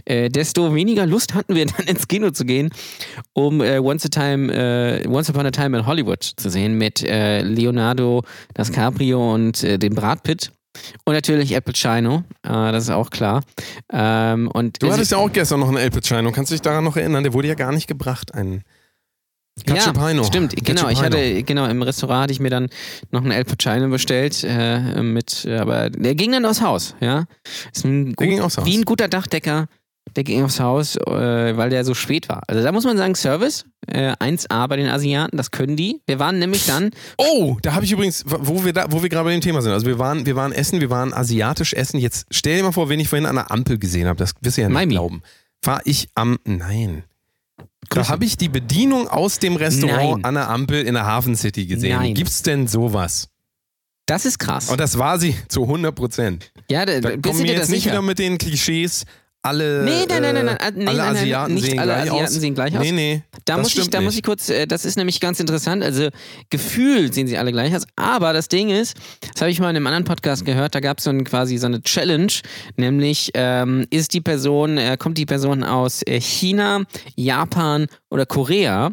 äh, desto weniger Lust hatten wir dann ins Kino zu gehen, um äh, Once, a Time, äh, Once Upon a Time in Hollywood zu sehen mit äh, Leonardo DiCaprio und äh, dem Brad Pitt. Und natürlich Al Pacino, äh, das ist auch klar. Ähm, und Du hattest ja auch gestern noch einen El Pacino. Kannst du dich daran noch erinnern? Der wurde ja gar nicht gebracht. Ein Cacciopino. Ja, stimmt, genau. Ich hatte, genau, im Restaurant hatte ich mir dann noch einen El Pacino bestellt, äh, mit, äh, aber der ging dann aufs Haus, ja. Ist ein Der ging aufs Haus. Wie ein guter Dachdecker, der ging aufs Haus, äh, weil der so spät war. Also da muss man sagen, Service, äh, 1A bei den Asiaten, das können die. Wir waren nämlich dann, Oh, da habe ich übrigens, wo wir, da, wo wir gerade bei dem Thema sind. Also wir waren, wir waren essen, wir waren asiatisch essen. Jetzt stell dir mal vor, wen ich vorhin an der Ampel gesehen habe. Das wirst du ja nicht Miami. glauben. War ich am, nein. Da Grüße. habe ich die Bedienung aus dem Restaurant Nein. an der Ampel in der Hafen City gesehen. Nein. Gibt's denn sowas? das ist krass. Und das war sie zu 100 Prozent. ja, da, Da kommen wir jetzt nicht sicher? wieder mit den Klischees. Alle, Nee, nein, nein, nein, nein, äh, äh, alle nein, nein, Asiaten nicht sehen alle gleich Asiaten aus. sehen gleich aus. Nee, nee. Da, das muss ich, da muss nicht. ich kurz, äh, das ist nämlich ganz interessant. Also gefühlt sehen sie alle gleich aus. Aber das Ding ist, das habe ich mal in einem anderen Podcast gehört, da gab es so ein, quasi so eine Challenge, nämlich ähm, ist die Person, äh, kommt die Person aus China, Japan oder Korea?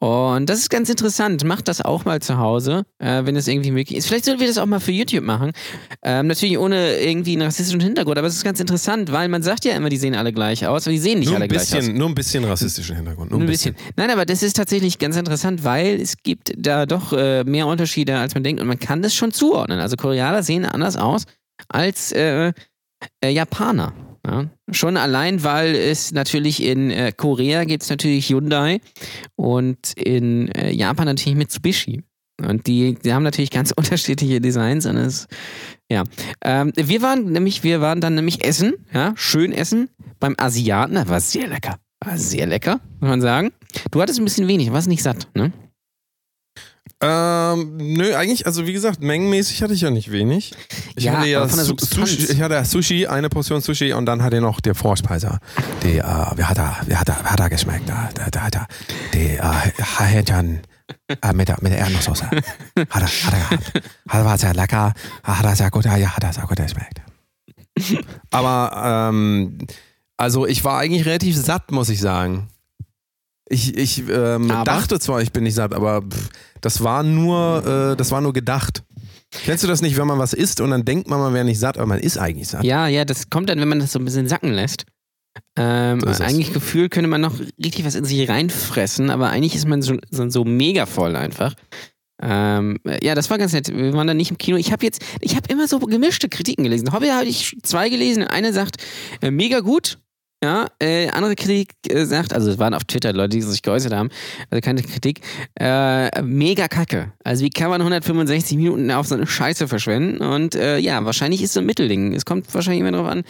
Und das ist ganz interessant. Macht das auch mal zu Hause, äh, wenn es irgendwie möglich ist. Vielleicht sollten wir das auch mal für YouTube machen. Ähm, natürlich ohne irgendwie einen rassistischen Hintergrund, aber es ist ganz interessant, weil man sagt ja immer, die sehen alle gleich aus, aber die sehen nicht Nur alle ein, gleich aus. bisschen, nur ein bisschen rassistischen Hintergrund. Nur Ein bisschen. Nein, aber das ist tatsächlich ganz interessant, weil es gibt da doch äh, mehr Unterschiede, als man denkt. Und man kann das schon zuordnen. Also Koreaner sehen anders aus als äh, äh, Japaner. Ja? Schon allein, weil es natürlich in äh, Korea gibt es natürlich Hyundai und in äh, Japan natürlich Mitsubishi. Und die, die haben natürlich ganz unterschiedliche Designs und es, ja. Ähm, wir waren nämlich, wir waren dann nämlich essen, ja, schön essen beim Asiaten. Das war sehr lecker. War sehr lecker, muss man sagen. Du hattest ein bisschen wenig, warst nicht satt, ne? Ähm, nö, eigentlich, also wie gesagt, mengenmäßig hatte ich ja nicht wenig. Ich Ja, hatte ja Su. Sushi, ich hatte Sushi, eine Portion Sushi und dann hatte er noch der Vorspeise. Die, äh, wie hat er, wie hat er, wie hat er geschmeckt? Da, da, da hat er, die, äh, Hähnchen äh, mit der, mit der Erdnusssoße. Hat er, hat er gehabt. Hat, war sehr lecker, hat er sehr gut, ja, hat er sehr gut geschmeckt. Aber, ähm, also ich war eigentlich relativ satt, muss ich sagen. Ich, ich ähm, dachte zwar, ich bin nicht satt, aber pff, das war nur, äh, das war nur gedacht. Kennst du das nicht, wenn man was isst und dann denkt man, man wäre nicht satt, aber man ist eigentlich satt? Ja, ja, das kommt dann, wenn man das so ein bisschen sacken lässt. Ähm, So eigentlich gefühlt könnte man noch richtig was in sich reinfressen, aber eigentlich ist man so, so, so mega voll einfach. Ähm, ja, das war ganz nett. Wir waren dann nicht im Kino. Ich habe jetzt, ich habe immer so gemischte Kritiken gelesen. Hobby habe ich zwei gelesen. Eine sagt, äh, mega gut. Ja, äh, andere Kritik äh, sagt, also es waren auf Twitter Leute, die sich geäußert haben, also keine Kritik, äh, mega kacke. Also wie kann man 165 Minuten auf so eine Scheiße verschwenden? Und äh, ja, wahrscheinlich ist so ein Mittelding. Es kommt wahrscheinlich immer darauf an,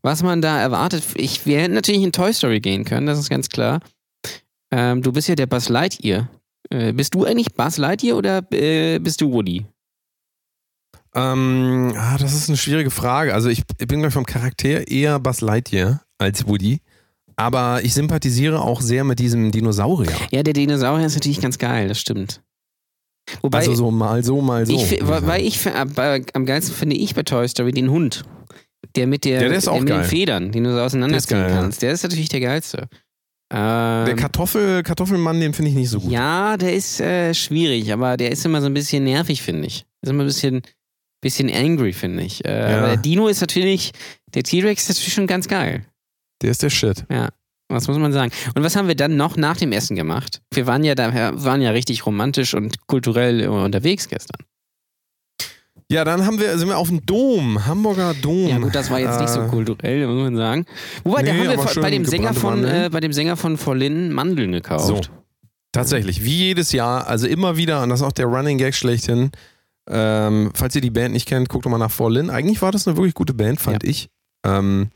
was man da erwartet. Ich, wir hätten natürlich in Toy Story gehen können, das ist ganz klar. Ähm, du bist ja der Buzz Lightyear. Äh, bist du eigentlich Buzz Lightyear oder äh, bist du Woody? Ähm, ah, das ist eine schwierige Frage. Also ich, ich bin, glaube vom Charakter eher Buzz Lightyear als Woody. Aber ich sympathisiere auch sehr mit diesem Dinosaurier. Ja, der Dinosaurier ist natürlich ganz geil, das stimmt. Wobei, also so mal so, mal so. ich, weil ich aber am geilsten finde ich bei Toy Story den Hund. Der mit der, Ja, der ist auch mit den. Federn, den du so auseinanderziehen Der ist geil, kannst. Der ist natürlich der geilste. sagen. Der Ähm, Kartoffel, Kartoffelmann, den finde ich nicht so gut. ja, der ist äh, schwierig, aber der ist immer so ein bisschen nervig, finde ich. Ist immer ein bisschen, bisschen angry, finde ich. Äh, Ja. Aber der Dino ist natürlich, der T-Rex ist natürlich schon ganz geil. Der ist der Shit. Was muss man sagen? Und was haben wir dann noch nach dem Essen gemacht? Wir waren ja da, waren ja richtig romantisch und kulturell unterwegs gestern. Ja, dann haben wir, sind wir auf dem Dom, Hamburger Dom. Ja gut, das war jetzt nicht so Äh, kulturell, muss man sagen. Wobei, da Nee, haben wir bei dem Sänger von, äh, bei dem Sänger von Vorlin Mandeln gekauft. So. Tatsächlich, wie jedes Jahr, also immer wieder, und das ist auch der Running Gag schlechthin. Ähm, falls ihr die Band nicht kennt, guckt doch mal nach Forlin. Eigentlich war das eine wirklich gute Band, fand ich. Ähm,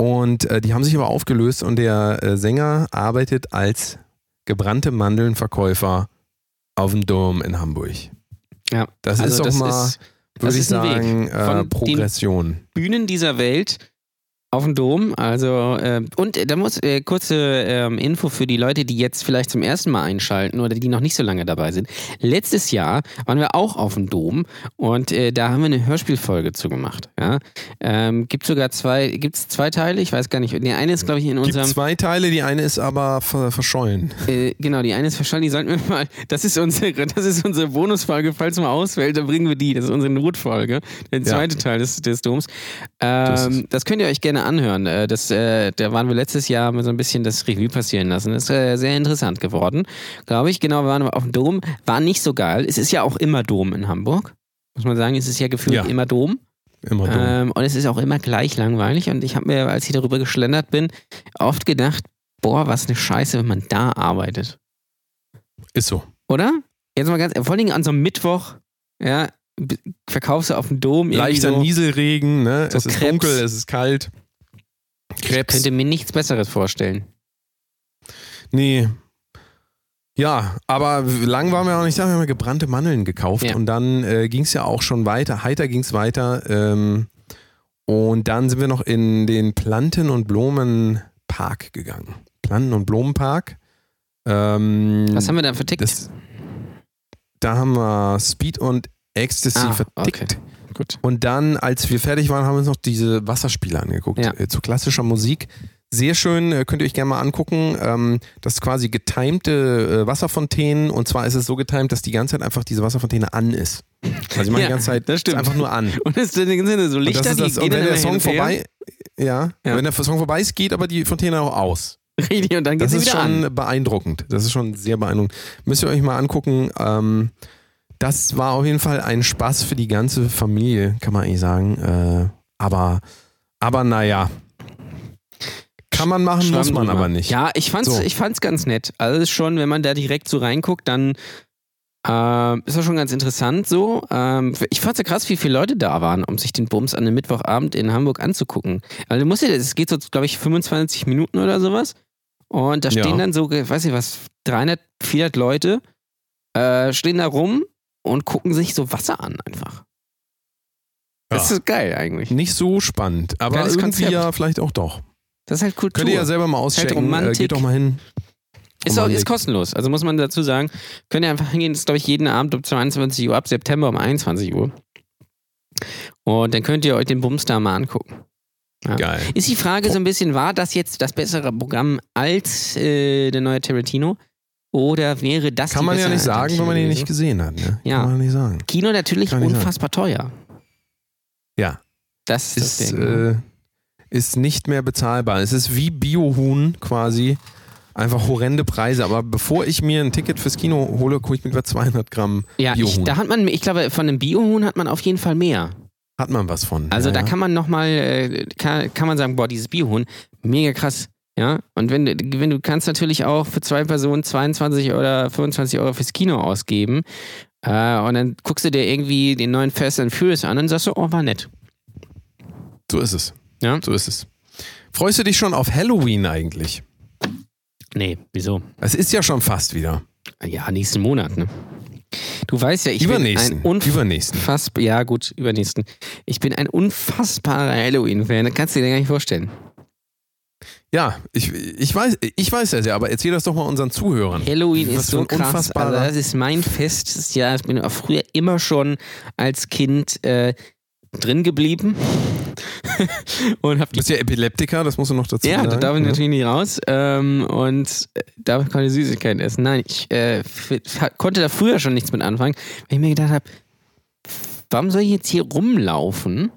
und äh, die haben sich aber aufgelöst und der äh, Sänger arbeitet als gebrannte Mandelnverkäufer auf dem Dom in Hamburg. Ja. Das Also ist doch das mal, würde ich sagen, äh, Von den- Progression. Bühnen dieser Welt auf dem Dom. Also, äh, und äh, da muss äh, kurze ähm, Info für die Leute, die jetzt vielleicht zum ersten Mal einschalten oder die noch nicht so lange dabei sind. Letztes Jahr waren wir auch auf dem Dom und äh, da haben wir eine Hörspielfolge zu gemacht. Ja? Ähm, gibt sogar zwei, gibt es zwei Teile? Ich weiß gar nicht. Der eine ist, glaube ich, in Gibt unserem. zwei Teile, die eine ist aber ver verschollen. Äh, genau, die eine ist verschollen, die sollten wir mal. Das ist unsere, das ist unsere Bonusfolge, falls mal ausfällt, dann bringen wir die. Das ist unsere Notfolge, der Ja. zweite Teil des, des Doms. Das Ähm, ist- das könnt ihr euch gerne anhören. Äh, Das, äh, da waren wir letztes Jahr wir so ein bisschen das Revue passieren lassen. Das ist äh, sehr interessant geworden, glaube ich. Genau, wir waren auf dem Dom. War nicht so geil. Es ist ja auch immer Dom in Hamburg. Muss man sagen, es ist ja gefühlt Ja. immer Dom. Immer dumm. Ähm, und es ist auch immer gleich langweilig. Und ich habe mir, als ich darüber geschlendert bin, oft gedacht, boah, was eine Scheiße, wenn man da arbeitet. ist so. Oder? Jetzt mal ganz, vor allen Dingen an so einem Mittwoch, ja, verkaufst du auf dem Dom irgendwie Leichter so, Nieselregen, ne? so es ist Krebs. dunkel, es ist kalt. Ich Krebs. könnte mir nichts Besseres vorstellen. Nee. Ja, aber lang waren wir auch nicht da. Wir haben ja gebrannte Mandeln gekauft Ja. und dann äh, ging es ja auch schon weiter. Heiter ging es weiter. Ähm, und dann sind wir noch in den Planten- und Blumenpark gegangen. Planten- und Blumenpark. Ähm, Was haben wir da für Tickets? das, da haben wir Speed und Ecstasy Ah, vertickt. Gut. Und dann, als wir fertig waren, haben wir uns noch diese Wasserspiele angeguckt. Ja. Äh, zu klassischer Musik. Sehr schön, äh, könnt ihr euch gerne mal angucken. Ähm, das ist quasi getimte äh, Wasserfontänen. Und zwar ist es so getimt, dass die ganze Zeit einfach diese Wasserfontäne an ist. Also ich mache Ja, die ganze Zeit das stimmt. einfach nur an. Und es sind so Und, Lichter, das ist das, die und wenn der Song und vorbei, ja, Ja. wenn der Song vorbei ist, geht aber die Fontäne auch aus. Richtig, und dann geht Das ist schon an. beeindruckend. Das ist schon sehr beeindruckend. Müsst ihr euch mal angucken. Ähm, das war auf jeden Fall ein Spaß für die ganze Familie, kann man eigentlich sagen. Äh, aber, aber naja. Kann man machen, muss Schwamm man drüber. aber nicht. Ja, ich fand's, So. ich fand's ganz nett. Also schon, wenn man da direkt so reinguckt, dann ähm, ist das schon ganz interessant so. Ähm, ich fand's ja krass, wie viele Leute da waren, um sich den Bums an einem Mittwochabend in Hamburg anzugucken. Also du musst dir, es geht so, glaube ich, 25 Minuten oder sowas. Und da stehen Ja. dann so, weiß ich was, 300, 400 Leute, äh, stehen da rum und gucken sich so Wasser an einfach. Das Ja. ist geil eigentlich. Nicht so spannend, aber Geiles irgendwie Konzept. ja vielleicht auch doch. Das ist halt Kultur. Könnt ihr ja selber mal auschecken. Äh, Romantik. geht doch mal hin. Ist, auch, ist kostenlos. Also muss man dazu sagen, könnt ihr einfach hingehen. Das ist, glaube ich, jeden Abend um 22 Uhr, ab September um 21 Uhr. Und dann könnt ihr euch den Bums da mal angucken. Ja. Geil. Ist die Frage so ein bisschen, war das jetzt das bessere Programm als äh, der neue Tarantino? Oder wäre das Kann man ja nicht sagen, wenn man ihn nicht gesehen hat. Ne? Ja. Kann man nicht sagen. Kino natürlich ich sagen. unfassbar teuer. Ja. Das ist ist, Ding. ne? äh, ist nicht mehr bezahlbar. Es ist wie Biohuhn quasi. Einfach horrende Preise. Aber bevor ich mir ein Ticket fürs Kino hole, gucke ich mit über 200 Gramm ja, ich, Biohuhn. da hat man, ich glaube, von einem Biohuhn hat man auf jeden Fall mehr. Hat man was von. Also ja, da ja. kann man nochmal, äh, kann, kann man sagen, boah, dieses Biohuhn, mega krass. Ja, und wenn, du- wenn du kannst natürlich auch für zwei Personen 22 oder 25 Euro fürs Kino ausgeben äh, und dann guckst du dir irgendwie den neuen Fast and Furious an und sagst so, oh, war nett. So ist es. Ja? So ist es. Freust du dich schon auf Halloween eigentlich? Nee, wieso? Es ist ja schon fast wieder. Ja, nächsten Monat, ne? Du weißt ja, ich Übernächsten. bin ein unfassbar, ja gut, übernächsten. Ich bin ein unfassbarer Halloween-Fan, das kannst du dir gar nicht vorstellen. Ja, ich, ich, weiß, ich weiß das ja, aber erzähl das doch mal unseren Zuhörern. Halloween Was ist so krass. Also das ist mein Fest. Ja, ich bin auch früher immer schon als Kind äh, drin geblieben. und hab Du bist ja Epileptiker, das musst du noch dazu Ja, sagen. da darf ich ne? natürlich nicht raus ähm, und äh, darf keine Süßigkeiten essen. Nein, ich äh, konnte da früher schon nichts mit anfangen, weil ich mir gedacht habe, warum soll ich jetzt hier rumlaufen,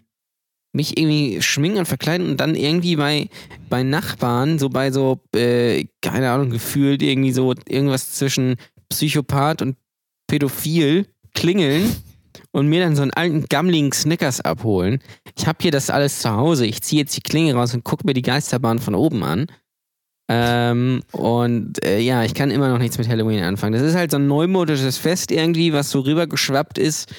mich irgendwie schminken und verkleiden und dann irgendwie bei, bei Nachbarn, so bei so, äh, keine Ahnung, gefühlt irgendwie so irgendwas zwischen Psychopath und Pädophil klingeln und mir dann so einen alten gammligen Snickers abholen. Ich habe hier das alles zu Hause. Ich ziehe jetzt die Klinge raus und gucke mir die Geisterbahn von oben an. Ähm, und äh, ja, ich kann immer noch nichts mit Halloween anfangen. Das ist halt so ein neumodisches Fest irgendwie, was so rübergeschwappt ist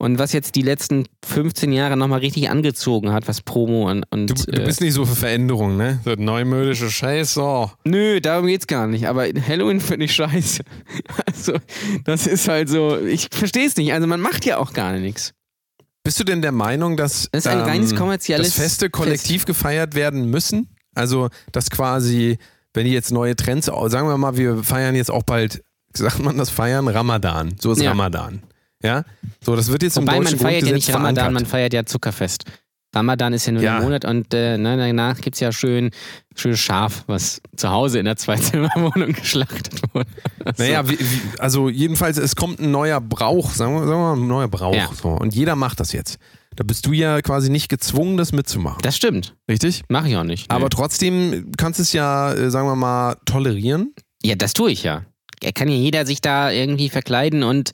und was jetzt die letzten 15 Jahre nochmal richtig angezogen hat, was Promo und. und Du, du äh, bist nicht so für Veränderungen, ne? So neumodische Scheiße. Oh. Nö, darum geht's gar nicht. Aber Halloween finde ich scheiße. Also, das ist halt so, ich verstehe es nicht. Also, man macht ja auch gar nichts. Bist du denn der Meinung, dass, Das ist ein reines kommerzielles dass Feste kollektiv gefeiert werden müssen? Also, dass quasi, wenn die jetzt neue Trends, sagen wir mal, wir feiern jetzt auch bald, sagt man das feiern? Ramadan. So ist Ja. Ramadan. Ja? So, das wird jetzt Wobei im man deutschen feiert ja nicht Ramadan, verankert. man feiert ja Zuckerfest. Ramadan ist ja nur Ja. ein Monat und äh, ne, danach gibt es ja schön, schön Schaf, was zu Hause in der Zweizimmerwohnung geschlachtet wurde. Also, Naja, wie, wie, also jedenfalls, es kommt ein neuer Brauch, sagen wir, sagen wir mal, ein neuer Brauch. Ja. So, und jeder macht das jetzt. Da bist du ja quasi nicht gezwungen, das mitzumachen. das stimmt. Richtig? Mache ich auch nicht. Aber Nö. trotzdem kannst du es ja, äh, sagen wir mal, tolerieren. ja, das tue ich ja. Kann ja jeder sich da irgendwie verkleiden und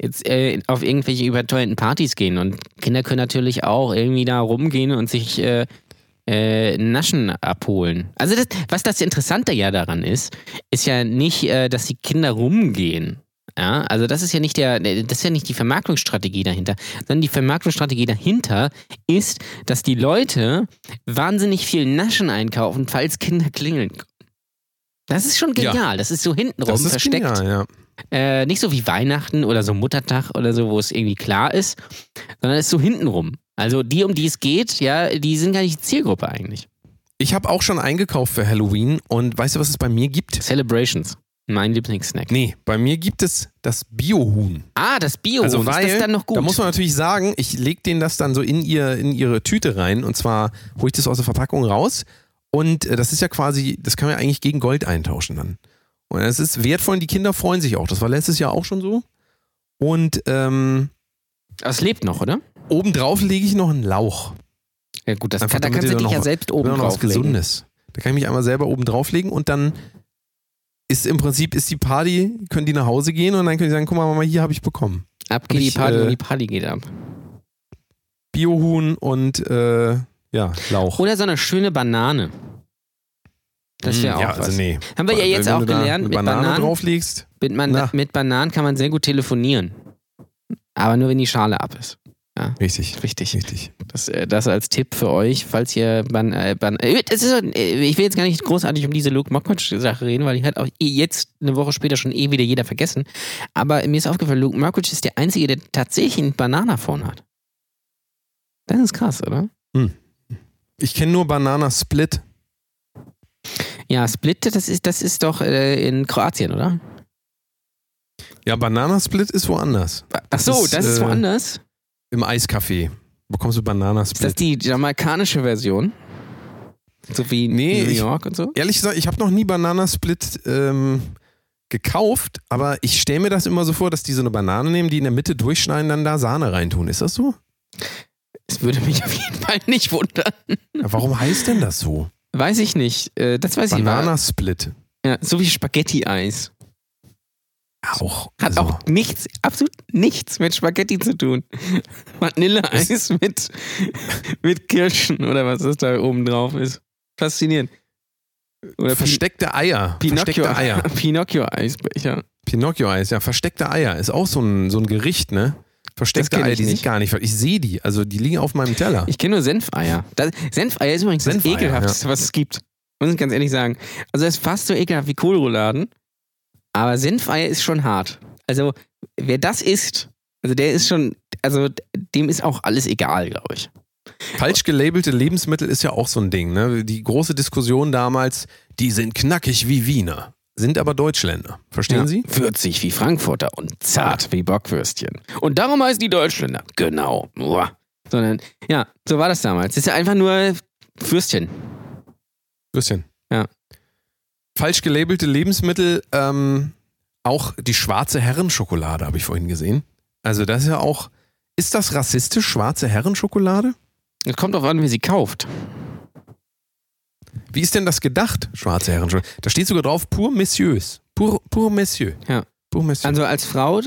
jetzt äh, auf irgendwelche überteuerten Partys gehen. Und Kinder können natürlich auch irgendwie da rumgehen und sich äh, äh, Naschen abholen. Also das, was das Interessante ja daran ist, ist ja nicht, äh, dass die Kinder rumgehen. Ja, also das ist ja nicht der, das ist ja nicht die Vermarktungsstrategie dahinter, sondern die Vermarktungsstrategie dahinter ist, dass die Leute wahnsinnig viel Naschen einkaufen, falls Kinder klingeln. Das ist schon Ja. genial. Das ist so hintenrum Das ist versteckt. genial, ja. Äh, nicht so wie Weihnachten oder so Muttertag oder so, wo es irgendwie klar ist, sondern es ist so hintenrum. Also die, um die es geht, ja, die sind gar nicht die Zielgruppe eigentlich. Ich habe auch schon eingekauft für Halloween und weißt du, was es bei mir gibt? Celebrations. Mein Lieblingssnack. Nee, bei mir gibt es das Biohuhn. Ah, das Bio. Also ist weil, das dann noch gut? da muss man natürlich sagen, ich lege denen das dann so in, ihr, in ihre Tüte rein und zwar hole ich das aus der Verpackung raus und äh, das ist ja quasi, das kann man ja eigentlich gegen Gold eintauschen dann. Und das ist wertvoll und die Kinder freuen sich auch. Das war letztes Jahr auch schon so. Und ähm, es lebt noch, oder? obendrauf lege ich noch einen Lauch. Ja gut, das Einfach kann, da kannst du dich noch- ja selbst oben noch was. Gesundes. Da kann ich mich einmal selber oben drauflegen und dann ist im Prinzip ist die Party, können die nach Hause gehen und dann können die sagen, guck mal, Mama, hier habe ich bekommen. Ab geht die Party äh, und die Party geht ab. Biohuhn und äh, ja, Lauch. Oder so eine schöne Banane. Das wäre Mm, auch ja, was. also nee. Haben wir ja Wenn jetzt du auch gelernt, mit Banane Bananen, drauflegst. mit, Man Na. mit Bananen kann man sehr gut telefonieren. Aber nur wenn die Schale ab ist. Richtig. Wichtig. Richtig. Das, äh, das als Tipp für euch, falls ihr Ban, äh, Ban äh, ist, äh, ich will jetzt gar nicht großartig um diese Luke Mockridge-Sache reden, weil die hat auch eh jetzt eine Woche später schon eh wieder jeder vergessen. Aber mir ist aufgefallen, Luke Mockridge ist der Einzige, der tatsächlich einen Banana vorne hat. Das ist krass, oder? Ich kenne nur Banana Split. Ja, Split, das ist, das ist doch äh, in Kroatien, oder? Ja, Banana Split ist woanders. Ach so, ist, das ist äh, woanders. Im Eiscafé bekommst du Banana Ist das Split. die jamaikanische Version? So wie Nee, New ich- York und so? Ehrlich gesagt, ich habe noch nie Banana Split ähm, gekauft, aber ich stelle mir das immer so vor, dass die so eine Banane nehmen, die in der Mitte durchschneiden, dann da Sahne reintun. Ist das so? Es würde mich auf jeden Fall nicht wundern. Warum heißt denn das so? Weiß ich nicht. Äh, das weiß ich Banana nicht. Split. Ja, so wie Spaghetti-Eis. Auch. Hat also, auch nichts, absolut nichts mit Spaghetti zu tun. Vanilleeis mit, mit Kirschen oder was das da oben drauf ist. Faszinierend. Oder versteckte Eier. Pinocchio, Versteckte Eier. Pinocchio-Eisbecher. Pinocchio-Eis, ja, versteckte Eier ist auch so ein, so ein Gericht, ne? Versteckte Eier, die nicht. sind gar nicht, ich sehe die, also die liegen auf meinem Teller. Ich kenne nur Senfeier. Das, Senfeier ist übrigens Senfeier, das ekelhafteste, was es gibt. Muss ich ganz ehrlich sagen. Also es ist fast so ekelhaft wie Kohlrouladen, aber Senfeier ist schon hart. Also wer das isst, also der ist schon, also dem ist auch alles egal, glaube ich. Falsch gelabelte Lebensmittel ist ja auch so ein Ding. Ne? Die große Diskussion damals, die sind knackig wie Wiener, sind aber Deutschländer. Verstehen Ja. Sie? Würzig wie Frankfurter und zart wie Bockwürstchen. Und darum heißen die Deutschländer. Genau. Uah. Sondern, ja, so war das damals. Es ist ja einfach nur Würstchen. Bisschen. Ja. Falsch gelabelte Lebensmittel, ähm, auch die schwarze Herrenschokolade habe ich vorhin gesehen. Also das ist ja auch, ist das rassistisch, schwarze Herrenschokolade? Es kommt drauf an, wie sie kauft. Wie ist denn das gedacht, schwarze Herrenschokolade? Da steht sogar drauf, pour messieurs. Pour, pour messieurs. Ja. Pour messieurs. Also als Frau,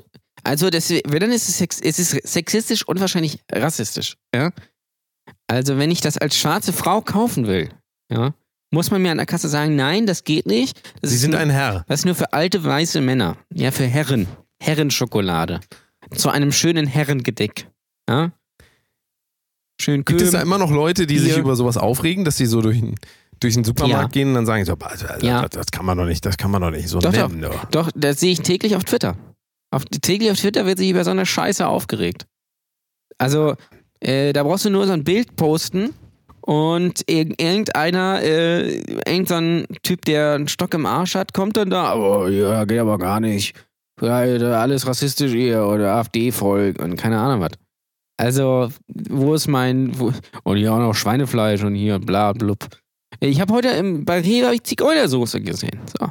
also das, wenn dann ist es, sex, es ist sexistisch und wahrscheinlich rassistisch. Ja? Also wenn ich das als schwarze Frau kaufen will, ja, muss man mir an der Kasse sagen, nein, das geht nicht. Das Sie sind nur, ein Herr. Das ist nur für alte weiße Männer. Ja, für Herren. Herrenschokolade. Zu einem schönen Herrengedeck. Ja? Schön Gibt es da immer noch Leute, die sich Bier. über sowas aufregen, dass sie so durch den, durch den Supermarkt Ja. gehen und dann sagen, so, also, also, Ja. das, das kann man doch nicht, das kann man doch nicht so Doch, nennen. Doch. Doch, das sehe ich täglich auf Twitter. Auf, täglich auf Twitter wird sich über so eine Scheiße aufgeregt. Also, äh, da brauchst du nur so ein Bild posten und irg- irgendeiner, äh, irgend so ein Typ, der einen Stock im Arsch hat, kommt dann da, aber ja, geht aber gar nicht. Ja, da alles rassistisch hier oder AfD-Volk und keine Ahnung was. Also, wo ist mein, wo, und hier auch noch Schweinefleisch und hier bla blub. Ich habe heute im, bei Rewe ich Zigeunersoße gesehen. So.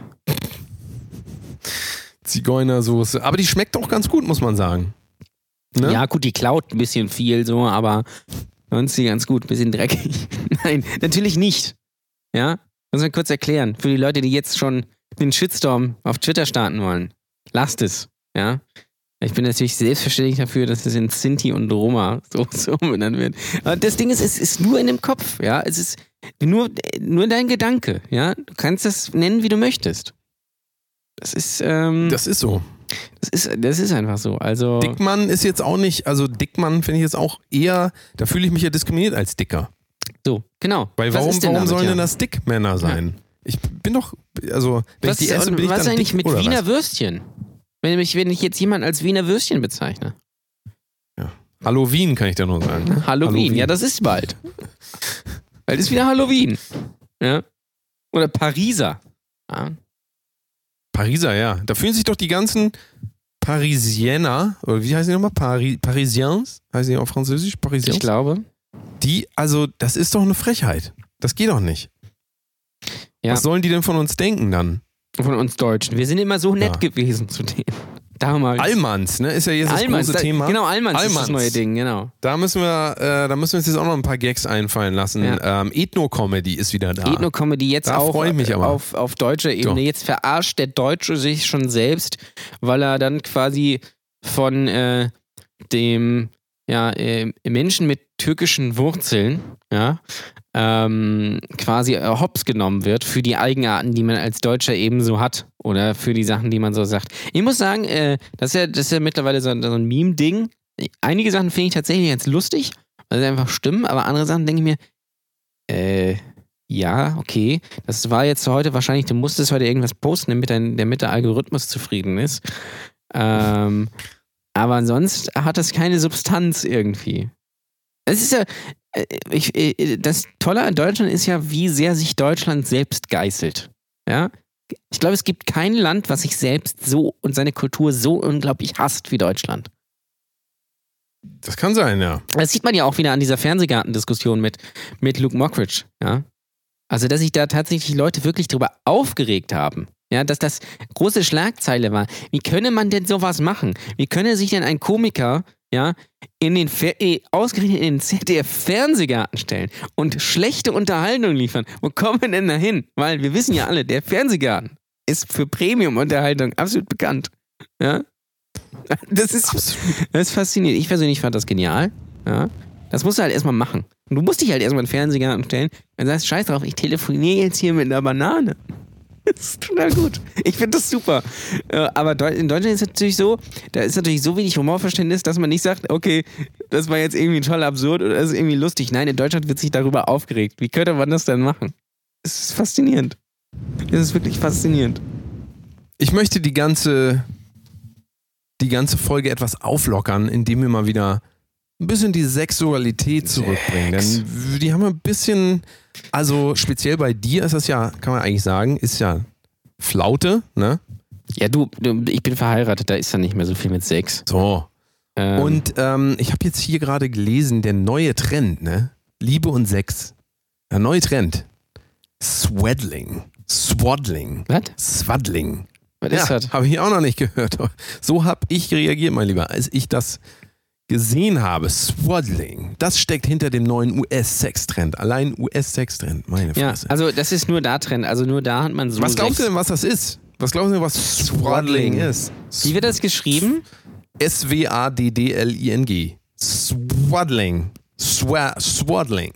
Zigeunersoße. Aber die schmeckt auch ganz gut, muss man sagen. Ne? Ja, gut, die klaut ein bisschen viel so, aber sonst die ganz gut, ein bisschen dreckig. Nein, natürlich nicht. Ja? Muss man kurz erklären. Für die Leute, die jetzt schon den Shitstorm auf Twitter starten wollen. Lasst es. Ja? Ich bin natürlich selbstverständlich dafür, dass es in Sinti und Roma so, so umbenannt wird. Aber das Ding ist, es ist nur in dem Kopf, ja. Es ist nur, nur dein Gedanke, ja. Du kannst das nennen, wie du möchtest. Das ist, ähm, das, Das ist so. ist, das ist einfach so. Also. Dickmann ist jetzt auch nicht, also Dickmann finde ich jetzt auch eher, da fühle ich mich ja diskriminiert als Dicker. So, genau. Weil warum, denn warum damit, sollen ja? denn das Dickmänner sein? Ich bin doch, also, wenn Was, ich die esse, bin ich was dann eigentlich dick, mit Wiener was? Würstchen? Wenn ich, wenn ich jetzt jemanden als Wiener Würstchen bezeichne. Halloween kann ich da nur sagen. Halloween, ja, das ist bald. bald ist wieder Halloween. Ja. Oder Pariser. Ja. Pariser, ja. Da fühlen sich doch die ganzen Parisienner, oder wie heißen die nochmal? Pari Parisiens? Heißen die auf Französisch? Parisiens? Ich glaube. Die, also, das ist doch eine Frechheit. Das geht doch nicht. Ja. Was sollen die denn von uns denken dann? Von uns Deutschen. Wir sind immer so nett Ja. gewesen zu denen. Damals. Allmanns, ne? Ist ja jetzt das Allmanns, große da- Thema. Genau, Allmanns, ist das Allmanns. neue Ding, genau. Da müssen wir, äh, da müssen wir uns jetzt auch noch ein paar Gags einfallen lassen. Ähm, Ethno-Comedy ist wieder da. Ethno-Comedy jetzt Da auch. Auf, auf deutscher Ebene. So. Jetzt verarscht der Deutsche sich schon selbst, weil er dann quasi von äh, dem ja, äh, Menschen mit türkischen Wurzeln ja, ähm, quasi äh, hops genommen wird für die Eigenarten, die man als Deutscher ebenso hat oder für die Sachen, die man so sagt. Ich muss sagen, äh, das, ist ja, das ist ja mittlerweile so, ein- so ein Meme-Ding. Einige Sachen finde ich tatsächlich ganz lustig, weil sie einfach stimmen, aber andere Sachen denke ich mir, äh, ja, okay. Das war jetzt heute wahrscheinlich, du musstest heute irgendwas posten, damit, dein, damit der Algorithmus zufrieden ist. Ähm, aber ansonsten hat das keine Substanz irgendwie. Es ist ja, ich, äh, das Tolle an Deutschland ist ja, wie sehr sich Deutschland selbst geißelt. Ja? Ich glaube, es gibt kein Land, was sich selbst so und seine Kultur so unglaublich hasst wie Deutschland. Das kann sein, ja. Das sieht man ja auch wieder an dieser Fernsehgartendiskussion mit, mit Luke Mockridge, ja. Also, dass sich da tatsächlich Leute wirklich drüber aufgeregt haben. Ja, dass das große Schlagzeile war. Wie könne man denn sowas machen? Wie könne sich denn ein Komiker, ja, in den Fer äh, ausgerechnet in den ZDF-Fernsehgarten stellen und schlechte Unterhaltung liefern? Wo kommen wir denn da hin? Weil wir wissen ja alle, der Fernsehgarten ist für Premium-Unterhaltung absolut bekannt. Ja. Das ist, das ist faszinierend. Ich persönlich fand das genial. Ja. Das musst du halt erstmal machen. Und du musst dich halt erstmal in den Fernseher stellen und sagst, scheiß drauf, ich telefoniere jetzt hier mit einer Banane. Das ist total gut. Ich finde das super. Äh, Aber in Deutschland ist es natürlich so, da ist natürlich so wenig Humorverständnis, dass man nicht sagt, okay, das war jetzt irgendwie toll absurd oder das ist irgendwie lustig. Nein, in Deutschland wird sich darüber aufgeregt. Wie könnte man das denn machen? Es ist faszinierend. Es ist wirklich faszinierend. Ich möchte die ganze, die ganze Folge etwas auflockern, indem wir mal wieder ein bisschen die Sexualität zurückbringen. Denn die haben ein bisschen, also speziell bei dir ist das ja, kann man eigentlich sagen, ist ja Flaute, ne? Ja, du, du, ich bin verheiratet, da ist ja nicht mehr so viel mit Sex. So. Ähm, Und ähm, ich habe jetzt hier gerade gelesen, der neue Trend, ne? Liebe und Sex. Der neue Trend. Swaddling. Swaddling. was? Swaddling. Was ist ja, das? habe ich auch noch nicht gehört. So habe ich reagiert, mein Lieber, als ich das gesehen habe. Swaddling. Das steckt hinter dem neuen US-Sex-Trend. Allein US-Sex-Trend, meine Ja, Fresse. also das ist nur da Trend. Also nur da hat man so. was glaubst du denn, was das ist? Was glaubst du denn, was Swaddling ist? Wie wird das geschrieben? S-W-A-D-D-L-I-N-G. Swaddling. Swa Swaddling.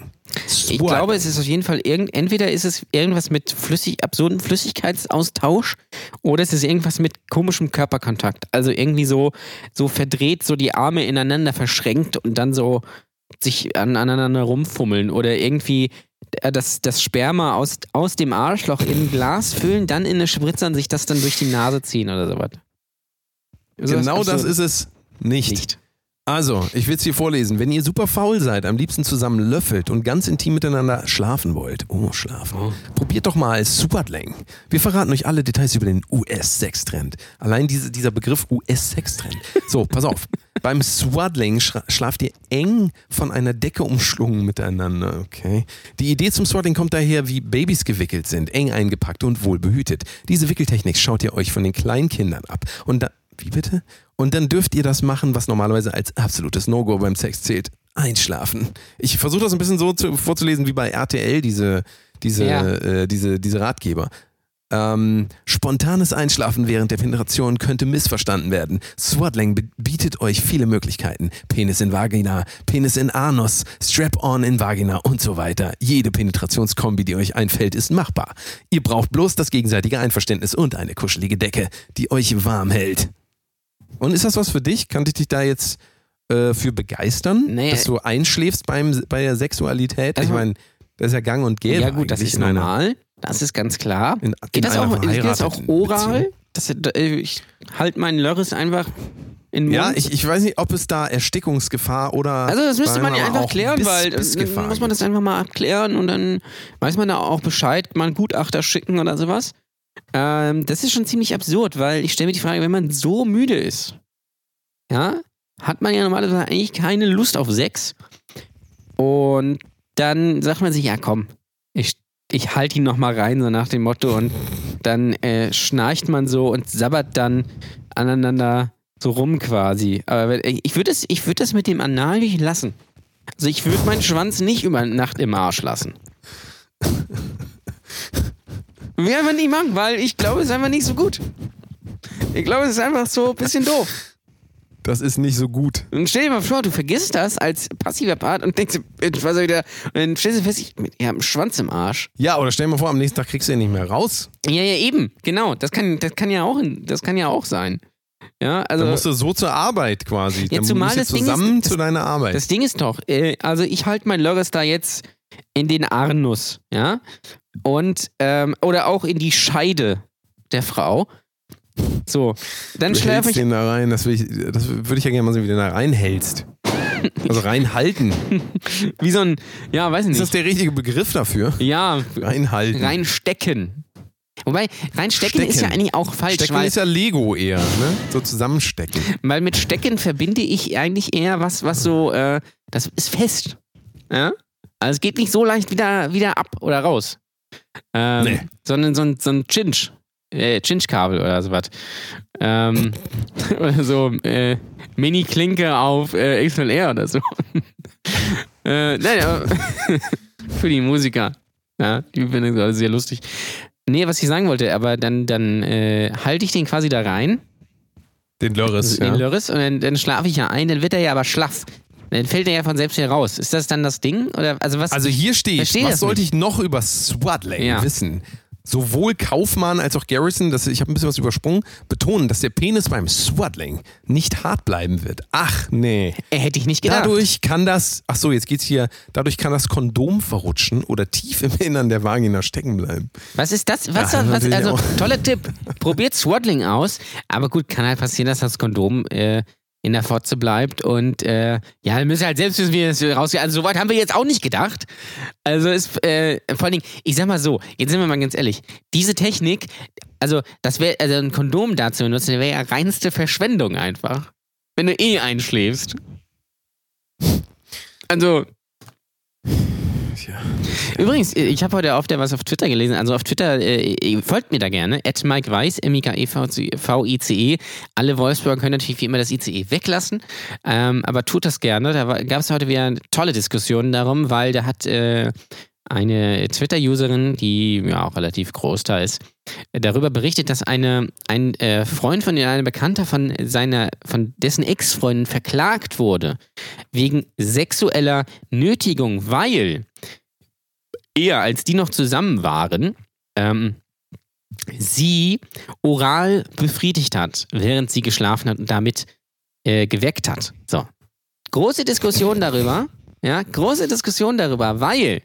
Ich glaube, es ist auf jeden Fall irgend, entweder ist es irgendwas mit flüssig, absurden Flüssigkeitsaustausch oder es ist irgendwas mit komischem Körperkontakt. Also irgendwie so, so verdreht, so die Arme ineinander verschränkt und dann so sich an, aneinander rumfummeln oder irgendwie äh, das, das Sperma aus, aus dem Arschloch in ein Glas füllen, dann in eine Spritze und sich das dann durch die Nase ziehen oder sowas. Genau das ist es nicht. nicht. Also, ich will es hier vorlesen. Wenn ihr super faul seid, am liebsten zusammen löffelt und ganz intim miteinander schlafen wollt, oh, schlafen, probiert doch mal Swaddling. Wir verraten euch alle Details über den US-Sextrend. Allein diese, dieser Begriff US-Sextrend. So, pass auf. Beim Swaddling schlaft ihr eng von einer Decke umschlungen miteinander, okay? Die Idee zum Swaddling kommt daher, wie Babys gewickelt sind, eng eingepackt und wohl behütet. Diese Wickeltechnik schaut ihr euch von den kleinen Kindern ab. Und da, wie bitte? Und dann dürft ihr das machen, was normalerweise als absolutes No-Go beim Sex zählt. Einschlafen. Ich versuche das ein bisschen so zu, vorzulesen wie bei RTL, diese, diese, Ja. äh, diese, diese Ratgeber. Ähm, spontanes Einschlafen während der Penetration könnte missverstanden werden. Swaddling bietet euch viele Möglichkeiten. Penis in Vagina, Penis in Anus, Strap-on in Vagina und so weiter. Jede Penetrationskombi, die euch einfällt, ist machbar. Ihr braucht bloß das gegenseitige Einverständnis und eine kuschelige Decke, die euch warm hält. Und ist das was für dich? Kann ich dich da jetzt äh, für begeistern, Nee. dass du einschläfst beim, bei der Sexualität? Also- ich meine, das ist ja gang und gäbe. Ja, gut, das ist einer- normal. Das ist ganz klar. In, Geht in das, auch, geht das auch oral? Das, äh, ich halte meinen Lörres einfach in den Ja, Mund. ich, ich weiß nicht, ob es da Erstickungsgefahr oder. also das müsste man ja einfach klären, Biss- weil äh, dann muss man das einfach mal abklären und dann weiß man da auch Bescheid, mal einen Gutachter schicken oder sowas. Ähm, das ist schon ziemlich absurd, weil ich stelle mir die Frage, wenn man so müde ist, ja, hat man ja normalerweise eigentlich keine Lust auf Sex. Und dann sagt man sich, ja komm, ich, ich halte ihn nochmal rein, so nach dem Motto, und dann äh, schnarcht man so und sabbert dann aneinander so rum quasi. Aber wenn- ich würde das, würd das mit dem Anal nicht lassen. Also ich würde meinen Schwanz nicht über Nacht im Arsch lassen. Ich einfach nicht machen, weil ich glaube, es ist einfach nicht so gut. Ich glaube, es ist einfach so ein bisschen doof. Das ist nicht so gut. Und stell dir mal vor, du vergisst das als passiver Part und denkst, ich da? Und dann stellst du fest, ich, ich habe einen Schwanz im Arsch. Ja, oder stell dir mal vor, am nächsten Tag kriegst du ihn nicht mehr raus. Ja, ja, eben, genau. Das kann, das kann ja auch, das kann ja auch sein. Ja, also Dann musst du so zur Arbeit quasi. Dann zumal musst du das Ding ist, zusammen zu deiner Arbeit. das Ding ist doch, äh, also ich halte mein da jetzt in den Arnus, ja, und ähm, oder auch in die Scheide der Frau. So, dann hältst ich. den da rein. Das, will ich, das würde ich ja gerne mal sehen, wie du den da reinhältst. Also reinhalten. Wie so ein, ja, weiß ich Ist das nicht. der richtige Begriff dafür? Ja, Reinhalten. reinstecken. Wobei, reinstecken ist ja Stecken. eigentlich auch falsch, Stecken weil, ist ja Lego eher, ne? So zusammenstecken. weil mit Stecken verbinde ich eigentlich eher was, was so, äh, das ist fest. Ja? Also es geht nicht so leicht wieder, wieder ab oder raus. Ähm, Nee. Sondern so ein, so ein Cinch. Äh, Cinch-Kabel oder sowas. Ähm, oder so äh, Mini-Klinke auf äh, XLR oder so. äh, nein, aber für die Musiker. Ja, die finden das sehr lustig. Nee, was ich sagen wollte, aber dann, dann äh, halte ich den quasi da rein, Den Lörres, den ja. Lörres, und dann, dann schlafe ich ja ein, dann wird er ja aber schlaff. Dann fällt er ja von selbst heraus. Ist das dann das Ding? Oder also was? Also hier steht, was das sollte nicht. ich noch über Swaddling Ja. wissen? Sowohl Kaufmann als auch Garrison, das, ich habe ein bisschen was übersprungen, betonen, dass der Penis beim Swaddling nicht hart bleiben wird. Ach nee. äh, hätte ich nicht gedacht. Dadurch kann das, ach so, jetzt geht's hier, dadurch kann das Kondom verrutschen oder tief im Innern der Vagina stecken bleiben. Was ist das? Was, Ja, was, also, toller Tipp. Probiert Swaddling aus. Aber gut, kann halt passieren, dass das Kondom äh, in der Fotze bleibt und äh, ja, dann müssen wir halt selbst wissen, wie das rausgeht. Also soweit haben wir jetzt auch nicht gedacht. Also ist äh, vor allen Dingen, ich sag mal so, jetzt sind wir mal ganz ehrlich, diese Technik, also das wäre, also ein Kondom dazu benutzen, wäre ja reinste Verschwendung einfach. Wenn du eh einschläfst. Also, Übrigens, ich habe heute auf der was auf Twitter gelesen. Also auf Twitter, äh, folgt mir da gerne. At Mike Weiß, M-I-K-E-V-I-C-E. Alle Wolfsburger können natürlich wie immer das ICE weglassen. Ähm, aber tut das gerne. Da gab es heute wieder tolle Diskussionen darum, weil da hat äh, eine Twitter-Userin, die ja auch relativ groß da ist, darüber berichtet, dass eine, ein äh, Freund von ihr, ein Bekannter von seiner, von dessen Ex-Freundin verklagt wurde wegen sexueller Nötigung, weil eher als die noch zusammen waren, ähm, sie oral befriedigt hat, während sie geschlafen hat und damit äh, geweckt hat. So. Große Diskussion darüber. Ja, große Diskussion darüber, weil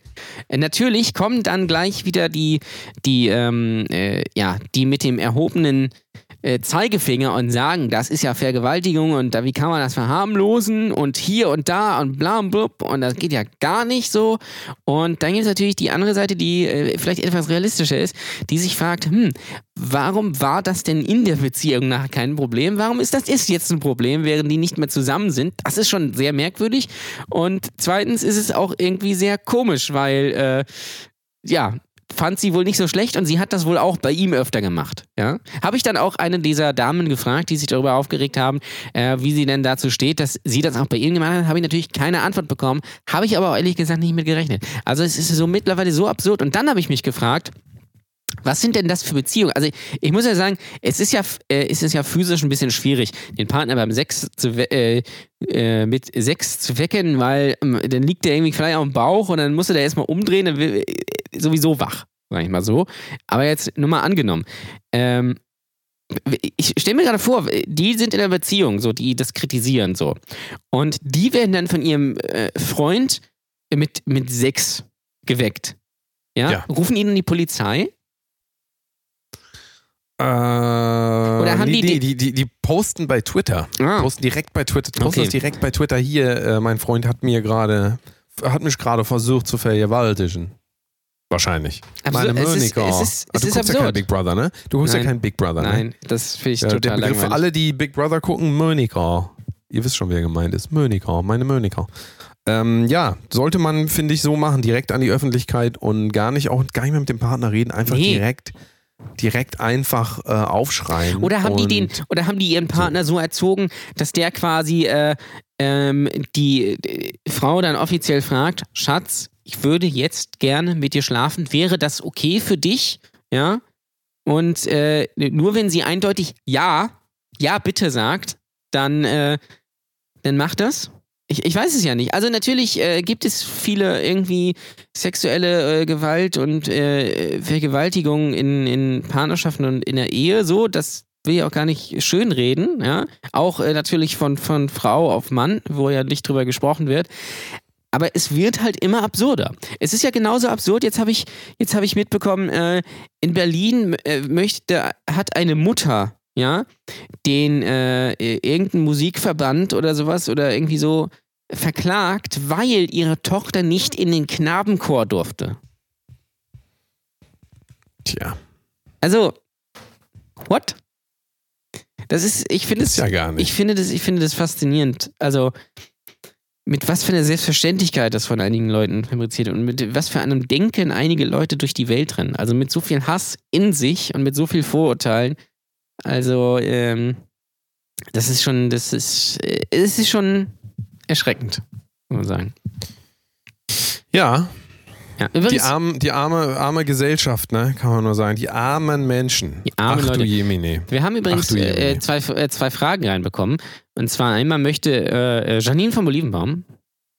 äh, natürlich kommen dann gleich wieder die, die, ähm, äh, ja, die mit dem erhobenen äh, Zeigefinger und sagen, das ist ja Vergewaltigung und da, wie kann man das verharmlosen und hier und da und bla und blub und das geht ja gar nicht so. Und dann gibt es natürlich die andere Seite, die äh, vielleicht etwas realistischer ist, die sich fragt, hm, warum war das denn in der Beziehung nachher kein Problem? Warum ist das ist jetzt ein Problem, während die nicht mehr zusammen sind? Das ist schon sehr merkwürdig. Und zweitens ist es auch irgendwie sehr komisch, weil äh, ja, fand sie wohl nicht so schlecht und sie hat das wohl auch bei ihm öfter gemacht. Ja? Habe ich dann auch eine dieser Damen gefragt, die sich darüber aufgeregt haben, äh, wie sie denn dazu steht, dass sie das auch bei ihm gemacht hat, habe ich natürlich keine Antwort bekommen, habe ich aber auch ehrlich gesagt nicht mit gerechnet. Also es ist so mittlerweile so absurd und dann habe ich mich gefragt, was sind denn das für Beziehungen? Also ich muss ja sagen, es ist ja, äh, es ist ja physisch ein bisschen schwierig, den Partner beim Sex zu, äh, äh, mit Sex zu wecken, weil ähm, dann liegt der irgendwie vielleicht auf dem Bauch und dann muss er da erstmal umdrehen, dann will, äh, sowieso wach, sag ich mal so. Aber jetzt nur mal angenommen. Ähm, ich stelle mir gerade vor, die sind in einer Beziehung, so die das kritisieren so. Und die werden dann von ihrem äh, Freund mit, mit Sex geweckt. Ja? Ja. Rufen ihnen die Polizei? Äh, Oder haben nee, die- die, die, die posten bei Twitter. Ah. Posten direkt bei Twitter. Posten Okay. direkt bei Twitter. Hier, äh, mein Freund hat mir gerade, hat mich gerade versucht zu vergewaltigen. Wahrscheinlich. Absurd. Meine Es ist- es ist- Ah, es du ist guckst ja kein absurd. Big Brother, ne? Du guckst ja Nein. kein Big Brother, ne? Nein, das finde ich Ja, der total für langweilig. alle, die Big Brother gucken, Monika. Ihr wisst schon, wer gemeint ist. Monika, meine Monika. Ähm, ja, sollte man, finde ich, so machen, direkt an die Öffentlichkeit und gar nicht auch gar nicht mehr mit dem Partner reden, einfach Nee. direkt, direkt einfach äh, aufschreien. Oder haben die den, oder haben die ihren Partner so erzogen, dass der quasi äh, ähm, die, die Frau dann offiziell fragt, Schatz, ich würde jetzt gerne mit dir schlafen, wäre das okay für dich? Ja. Und äh, nur wenn sie eindeutig ja, ja bitte sagt, dann, äh, dann macht das. Ich, ich weiß es ja nicht. Also natürlich äh, gibt es viele irgendwie sexuelle äh, Gewalt und äh, Vergewaltigung in, in Partnerschaften und in der Ehe so. Das will ich auch gar nicht schönreden. Ja? Auch äh, natürlich von, von Frau auf Mann, wo ja nicht drüber gesprochen wird. Aber es wird halt immer absurder. Es ist ja genauso absurd. Jetzt habe ich, habe ich mitbekommen, äh, in Berlin äh, möchte, hat eine Mutter, ja, den äh, irgendein Musikverband oder sowas oder irgendwie so verklagt, weil ihre Tochter nicht in den Knabenchor durfte. Tja, Also, what? Das ist, ich finde es, ja gar nicht. ich finde das, ich finde das faszinierend. Also, mit was für einer Selbstverständlichkeit das von einigen Leuten fabriziert und mit was für einem Denken einige Leute durch die Welt rennen. Also mit so viel Hass in sich und mit so viel Vorurteilen. Also, ähm, das ist schon, das ist, äh, es ist schon erschreckend, muss man sagen. ja, Ja, die, übrigens, arm, die arme, arme Gesellschaft, ne, kann man nur sagen. Die armen Menschen. Die armen Ach Leute. du Jemine. Wir haben übrigens äh, zwei, äh, zwei Fragen reinbekommen. Und zwar einmal möchte äh, Janine von Olivenbaum,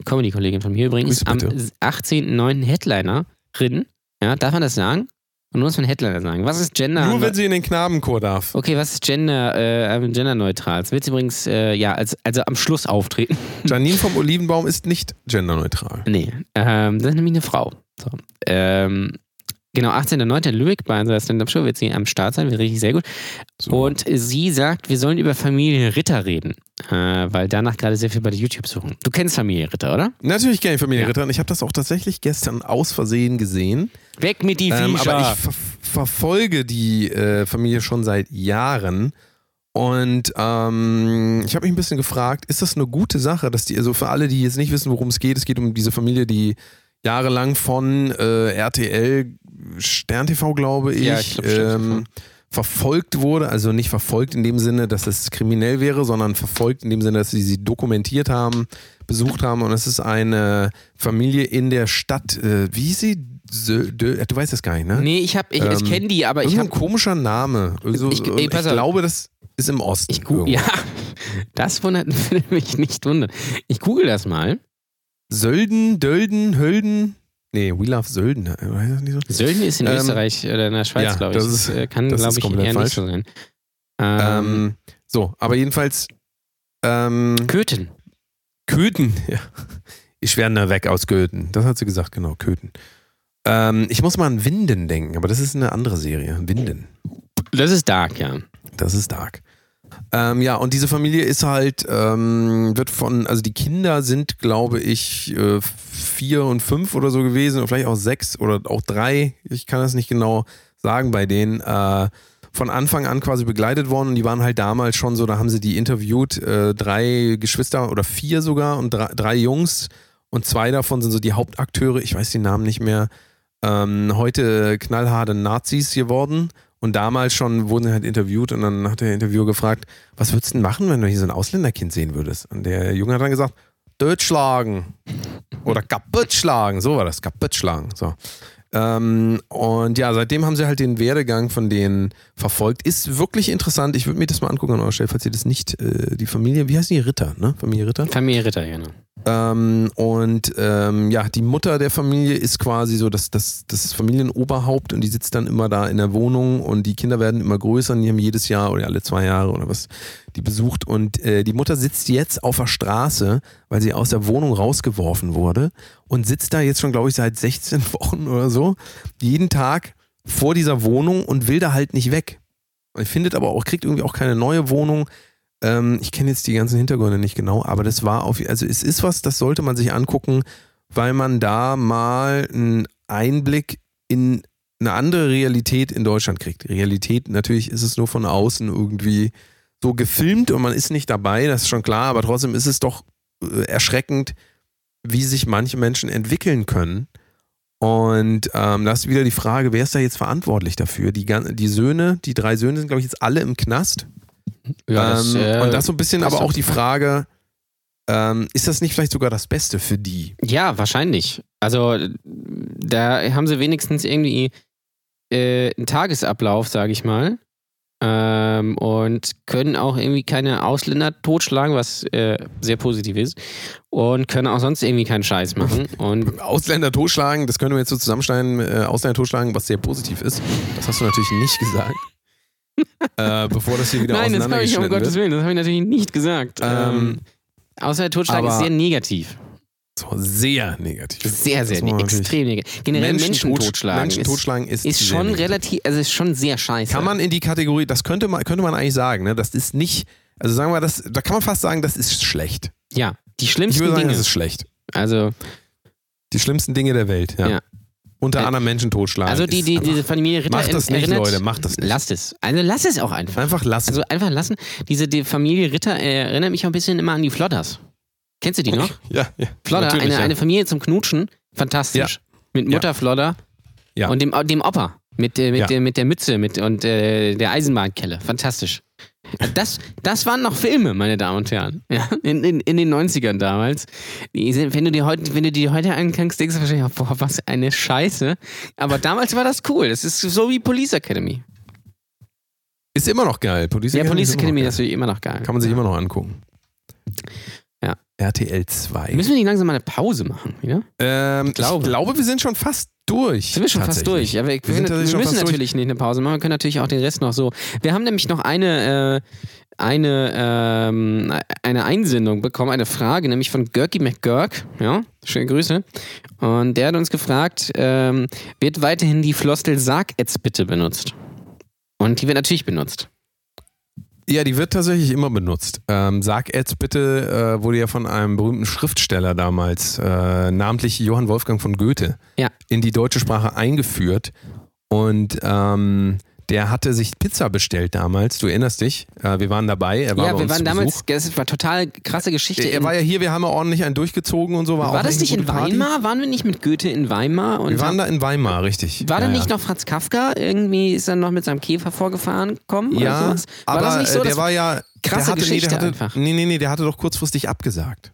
Comedy-Kollegin von mir übrigens, am bitte. 18.09. Headlinerin. Ja, darf man das sagen? Und nur muss man Headliner sagen. Was ist Gender? Nur wenn sie in den Knabenchor darf. okay, was ist Gender, äh, ähm, genderneutral? Es wird übrigens, äh, ja, als, also am Schluss auftreten. Janine vom Olivenbaum ist nicht genderneutral. nee, ähm, das ist nämlich eine Frau. So. Ähm, genau, 18.09. in Lübeck bei unserer Stand-Up-Show wird sie am Start sein, wird richtig sehr gut. So. Und sie sagt, wir sollen über Familie Ritter reden. äh, weil danach gerade sehr viel bei YouTube suchen. Du kennst Familie Ritter, oder? Natürlich kenne ich Familie Ja. Ritter und ich habe das auch tatsächlich gestern aus Versehen gesehen. Weg mit die Ähm, Viecher. aber ich ver verfolge die äh, Familie schon seit Jahren. Und ähm, ich habe mich ein bisschen gefragt, ist das eine gute Sache, dass die, also für alle, die jetzt nicht wissen, worum es geht, es geht um diese Familie, die jahrelang von äh, RTL Stern TV, glaube ich, Ja, ich glaub, ähm, verfolgt wurde. Also nicht verfolgt in dem Sinne, dass es kriminell wäre, sondern verfolgt in dem Sinne, dass sie sie dokumentiert haben, besucht haben. Und es ist eine Familie in der Stadt, äh, wie hieß sie? Dö du weißt das gar nicht, ne? nee, ich, hab- ich, ich Ähm, kenne die, aber ich habe. komischer Name. Also, Ich- ich, ey, auf. glaube, das ist im Osten. Ich irgendwo. ja, das wundert würde mich nicht wundern. Ich google das mal. Sölden, Dölden, Hölden. Nee, We Love Sölden. äh, so? Sölden ist in Ähm, Österreich oder in der Schweiz, ja, glaube ich. das ist- äh, kann, glaube ich, eher falsch. nicht so sein. Ähm, Ähm, so, aber jedenfalls ähm, Köthen. Köthen. Ja. Ich werde weg aus Köthen. Das hat sie gesagt, genau, Köthen. Ähm, ich muss mal an Winden denken, aber das ist eine andere Serie. Winden. Das ist Dark, ja. Das ist dark. Ähm, ja, und diese Familie ist halt, ähm, wird von, also die Kinder sind, glaube ich, äh, vier und fünf oder so gewesen, oder vielleicht auch sechs oder auch drei. Ich kann das nicht genau sagen bei denen. Äh, von Anfang an quasi begleitet worden und die waren halt damals schon so, da haben sie die interviewt, äh, drei Geschwister oder vier sogar und drei, drei Jungs und zwei davon sind so die Hauptakteure, ich weiß die Namen nicht mehr, ähm, heute knallharte Nazis geworden und damals schon wurden sie halt interviewt und dann hat der Interviewer gefragt, was würdest du denn machen, wenn du hier so ein Ausländerkind sehen würdest? Und der Junge hat dann gesagt, Deutsch schlagen oder kaputt schlagen, so war das, kaputt schlagen, so. Ähm, und ja, seitdem haben sie halt den Werdegang von denen verfolgt. Ist wirklich interessant. Ich würde mir das mal angucken an eurer Stelle, falls ihr das nicht, äh, die Familie, wie heißt die? Ritter, ne? Familie Ritter? Familie Ritter, genau. Ähm, und ähm, ja, die Mutter der Familie ist quasi so das, das, das Familienoberhaupt und die sitzt dann immer da in der Wohnung und die Kinder werden immer größer und die haben jedes Jahr oder alle zwei Jahre oder was die besucht. Und äh, die Mutter sitzt jetzt auf der Straße, weil sie aus der Wohnung rausgeworfen wurde und sitzt da jetzt schon, glaube ich, seit 16 Wochen oder so, jeden Tag vor dieser Wohnung und will da halt nicht weg. Findet aber auch, kriegt irgendwie auch keine neue Wohnung. Ähm, ich kenne jetzt die ganzen Hintergründe nicht genau, aber das war auf, also es ist was, das sollte man sich angucken, weil man da mal einen Einblick in eine andere Realität in Deutschland kriegt. Realität, natürlich ist es nur von außen irgendwie so gefilmt und man ist nicht dabei, das ist schon klar, aber trotzdem ist es doch erschreckend, wie sich manche Menschen entwickeln können. Und ähm, da ist wieder die Frage, wer ist da jetzt verantwortlich dafür? Die, die Söhne, die drei Söhne sind, glaube ich, jetzt alle im Knast. Ja, das, ähm, äh, und das so ein bisschen aber auch die Frage, ähm, ist das nicht vielleicht sogar das Beste für die? Ja, wahrscheinlich. Also da haben sie wenigstens irgendwie äh, einen Tagesablauf, sage ich mal. Ähm, und können auch irgendwie keine Ausländer totschlagen, was äh, sehr positiv ist. Und können auch sonst irgendwie keinen Scheiß machen. Und Ausländer totschlagen, das können wir jetzt so zusammenschneiden, äh, Ausländer totschlagen, was sehr positiv ist. Das hast du natürlich nicht gesagt. äh, bevor das hier wieder nein, das habe ich um Gottes. Willen, das habe ich natürlich nicht gesagt. Ähm, Ähm, außer der Totschlag ist sehr negativ. So, sehr negativ. Sehr, sehr natürlich- extrem negativ. Generell Menschen, tot- totschlagen Menschen ist, totschlagen ist, ist schon negativ. relativ, also ist schon sehr scheiße. Kann man in die Kategorie, das könnte man, könnte man eigentlich sagen, ne? Das ist nicht, also sagen wir, das, da kann man fast sagen, das ist schlecht. ja, die Ich schlimmsten würde sagen, Dinge. das ist schlecht. Also, Die schlimmsten Dinge der Welt, ja. Ja. Unter Äh, anderem Menschen totschlagen. also die, die, diese Familie Ritter Macht das nicht, erinnert, Leute, macht das nicht. Lasst es. Also lass es auch einfach. Einfach lassen. Also einfach lassen. Diese die Familie Ritter äh, erinnert mich auch ein bisschen immer an die Flodders. Kennst du die noch? ja, ja. Flodder, eine, ja. eine Familie zum Knutschen. Fantastisch. Mit Mutter Flodder Ja. und dem, dem Opa. Mit, äh, mit, Ja. der, mit der Mütze mit, und äh, der Eisenbahnkelle. Fantastisch. Das, das waren noch Filme, meine Damen und Herren. Ja, in, in, in den 90ern damals. Sind, wenn, du die heute, wenn du die heute anguckst, denkst du wahrscheinlich, boah, was eine Scheiße. Aber damals war das cool. Das ist so wie Police Academy. Ist immer noch geil. Police Ja, Police ist immer Academy noch ist natürlich immer noch geil. geil. Kann man sich immer noch angucken. RTL 2. Müssen wir nicht langsam mal eine Pause machen, wieder? Ähm, glaube. Ich glaube, wir sind schon fast durch. Sind wir schon fast durch. Ja, wir, wir, Wir sind wir müssen fast durch. natürlich nicht eine Pause machen. Wir können natürlich auch den Rest noch so. Wir haben nämlich noch eine, äh, eine, ähm, eine Einsendung bekommen, eine Frage, nämlich von Görki McGurk. Ja, schöne Grüße. Und der hat uns gefragt, ähm, wird weiterhin die Floskel Sag jetzt bitte benutzt? Und die wird natürlich benutzt. Ja, die wird tatsächlich immer benutzt. Ähm, Sag jetzt bitte, äh, wurde ja von einem berühmten Schriftsteller damals, äh, namentlich Johann Wolfgang von Goethe, Ja. in die deutsche Sprache eingeführt. Und ähm, der hatte sich Pizza bestellt damals. Du erinnerst dich? Äh, wir waren dabei. Er war ja, wir waren damals, Besuch. das war total krasse Geschichte. Er in- war ja hier, wir haben ja ordentlich einen durchgezogen und so. War, war das nicht in gute Party. Weimar? Waren wir nicht mit Goethe in Weimar? Und Wir waren da in Weimar, richtig. war da ja, nicht ja. noch Franz Kafka? Irgendwie ist er noch mit seinem Käfer vorgefahren gekommen? oder Ja, sowas? War aber das nicht so? äh, der war ja. krasse hatte, nee, Geschichte der hatte, einfach. Nee, nee, nee, der hatte doch kurzfristig abgesagt.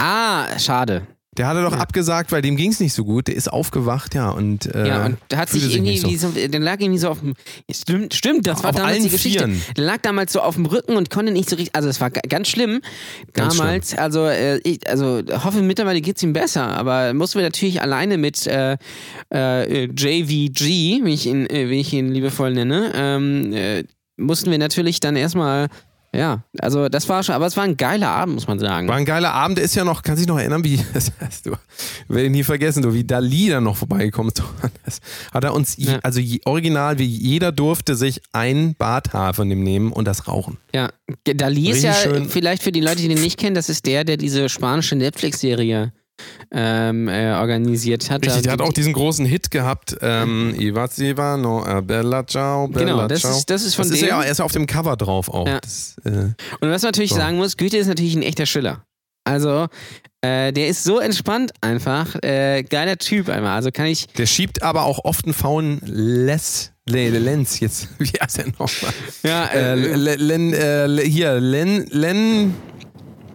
ah, schade. Der hatte doch Ja. abgesagt, weil dem ging es nicht so gut. Der ist aufgewacht, ja. Und, äh, Ja, und hat sich fühlte irgendwie, nicht so. so, der lag irgendwie so auf dem, stimmt, stimmt, das war Auf damals allen die Geschichte. Vieren. Der lag damals so auf dem Rücken und konnte nicht so richtig, also es war ga- ganz schlimm Ganz damals. Also, äh, ich, also hoffe mittlerweile geht's ihm besser, aber mussten wir natürlich alleine mit äh, äh, JVG, wie ich ihn, äh, wie ich ihn liebevoll nenne, ähm, äh, mussten wir natürlich dann erstmal, ja, also das war schon, aber es war ein geiler Abend, muss man sagen. War ein geiler Abend. Der ist ja noch, kannst dich noch erinnern, wie, das hast du, werde ich nie vergessen, du, wie Dali dann noch vorbeigekommen ist. Das hat er uns, Ja. also original, wie jeder durfte sich ein Barthaar von dem nehmen und das rauchen. Ja, Dali ist Richtig ja schön. vielleicht für die Leute, die den nicht kennen, das ist der, der diese spanische Netflix-Serie ähm, äh, organisiert hat. Richtig, Da- der hat auch diesen großen Hit gehabt, ähm, Iva Siva, no, äh, Bella Ciao, Bella Genau, das Ciao. ist- das ist von das ist dem. ja, er ist ja auf dem Cover drauf auch. Ja. Das, äh, Und was man natürlich So. sagen muss, Goethe ist natürlich ein echter Schiller. Also, äh, der ist so entspannt einfach, äh, geiler Typ einmal. Also kann ich, der schiebt aber auch oft einen faulen Les, Le, Le, Lenz jetzt. Wie heißt der nochmal? ja, Äh, Le, Len, äh, hier, Len, Len,